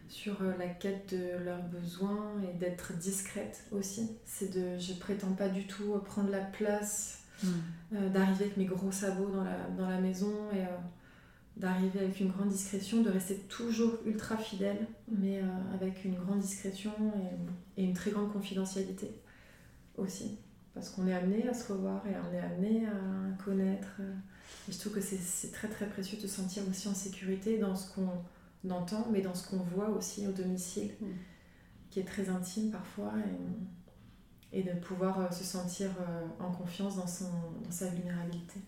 sur euh, la quête de leurs besoins et d'être discrète aussi. C'est de, je prétends pas du tout prendre la place, hmm. euh, d'arriver avec mes gros sabots dans la, dans la maison et euh, d'arriver avec une grande discrétion, de rester toujours ultra fidèle, mais avec une grande discrétion et, et, une très grande confidentialité aussi. Parce qu'on est amené à se revoir et on est amené à connaître. Et je trouve que c'est très très précieux de se sentir aussi en sécurité dans ce qu'on entend, mais dans ce qu'on voit aussi au domicile, mm. qui est très intime parfois, et, et de pouvoir euh, se sentir euh, en confiance dans, son, dans sa vulnérabilité.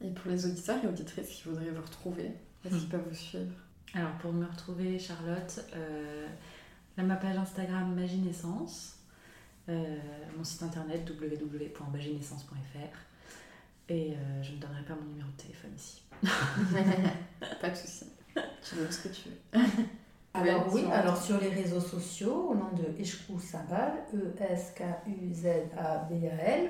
Et pour les auditeurs et auditrices qui voudraient vous retrouver, est-ce qu'ils mm. peuvent vous suivre? Alors pour me retrouver, Charlotte, euh, ma page Instagram Magie Naissance, euh, mon site internet www.magineissance.fr et je ne donnerai pas mon numéro de téléphone ici. [laughs] pas de souci. [laughs] tu veux ce que tu veux. [laughs] Alors oui, alors sur les réseaux sociaux, au nom de Eshkou Sabal, E-S-K-U-Z-A-B-A-L,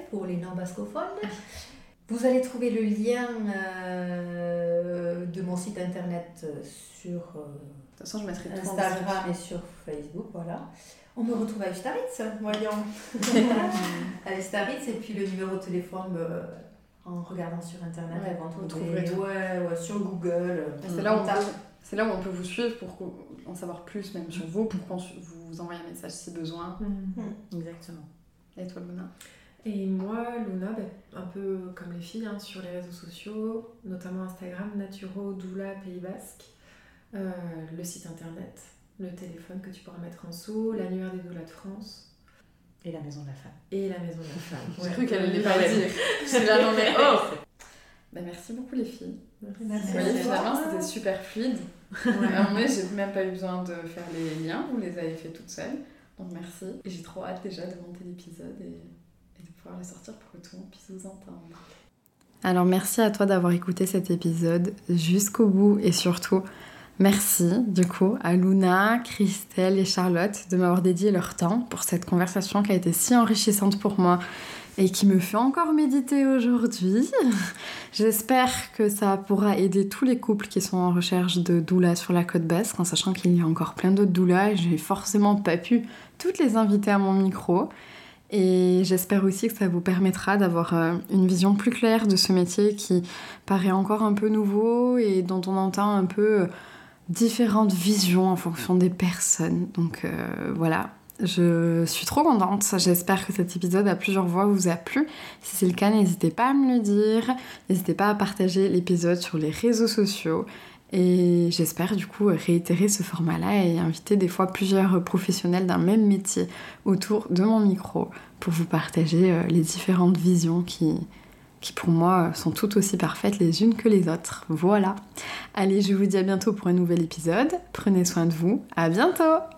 pour les non-bascophones, [laughs] vous allez trouver le lien euh, de mon site internet sur de toute façon, je mettrai Instagram et sur Facebook, voilà. On me retrouve à Ustaritz, voyons. à Ustaritz, et puis le numéro de téléphone euh, en regardant sur internet, ouais, vous trouverez tout. Ouais, ouais, sur Google. C'est là, où on peut, c'est là où on peut vous suivre pour en savoir plus même sur vous, pour qu'on vous envoie un message si besoin. Mm. Exactement. Et toi, Luna? Et moi, Luna, ben, un peu comme les filles, hein, sur les réseaux sociaux, notamment Instagram, Naturo Doula Pays Basque, euh, le site internet, le téléphone que tu pourras mettre en dessous, l'annuaire des doulas de France. Et la maison de la femme. Et la maison de la femme. [laughs] J'ai cru qu'elle allait pas le dire. Je là, non mais [laughs] oh bah, Merci beaucoup les filles. Merci. finalement, c'était super fluide. Ouais. j'ai même pas eu besoin de faire les liens, vous les avez fait toutes seules. Donc merci. Et j'ai trop hâte déjà de monter l'épisode et les sortir pour que tout le monde puisse vous entendre. Alors merci à toi d'avoir écouté cet épisode jusqu'au bout et surtout merci du coup à Luna, Christelle et Charlotte de m'avoir dédié leur temps pour cette conversation qui a été si enrichissante pour moi et qui me fait encore méditer aujourd'hui. J'espère que ça pourra aider tous les couples qui sont en recherche de doula sur la côte basque, en sachant qu'il y a encore plein d'autres doulas et j'ai forcément pas pu toutes les inviter à mon micro. Et j'espère aussi que ça vous permettra d'avoir euh, une vision plus claire de ce métier qui paraît encore un peu nouveau et dont on entend un peu euh, différentes visions en fonction des personnes. Donc euh, voilà, je suis trop contente. J'espère que cet épisode à plusieurs voix vous a plu. Si c'est le cas, n'hésitez pas à me le dire. N'hésitez pas à partager l'épisode sur les réseaux sociaux. Et j'espère du coup réitérer ce format-là et inviter des fois plusieurs professionnels d'un même métier autour de mon micro pour vous partager euh, les différentes visions qui, qui pour moi sont tout aussi parfaites les unes que les autres. Voilà. Allez, je vous dis à bientôt pour un nouvel épisode. Prenez soin de vous. À bientôt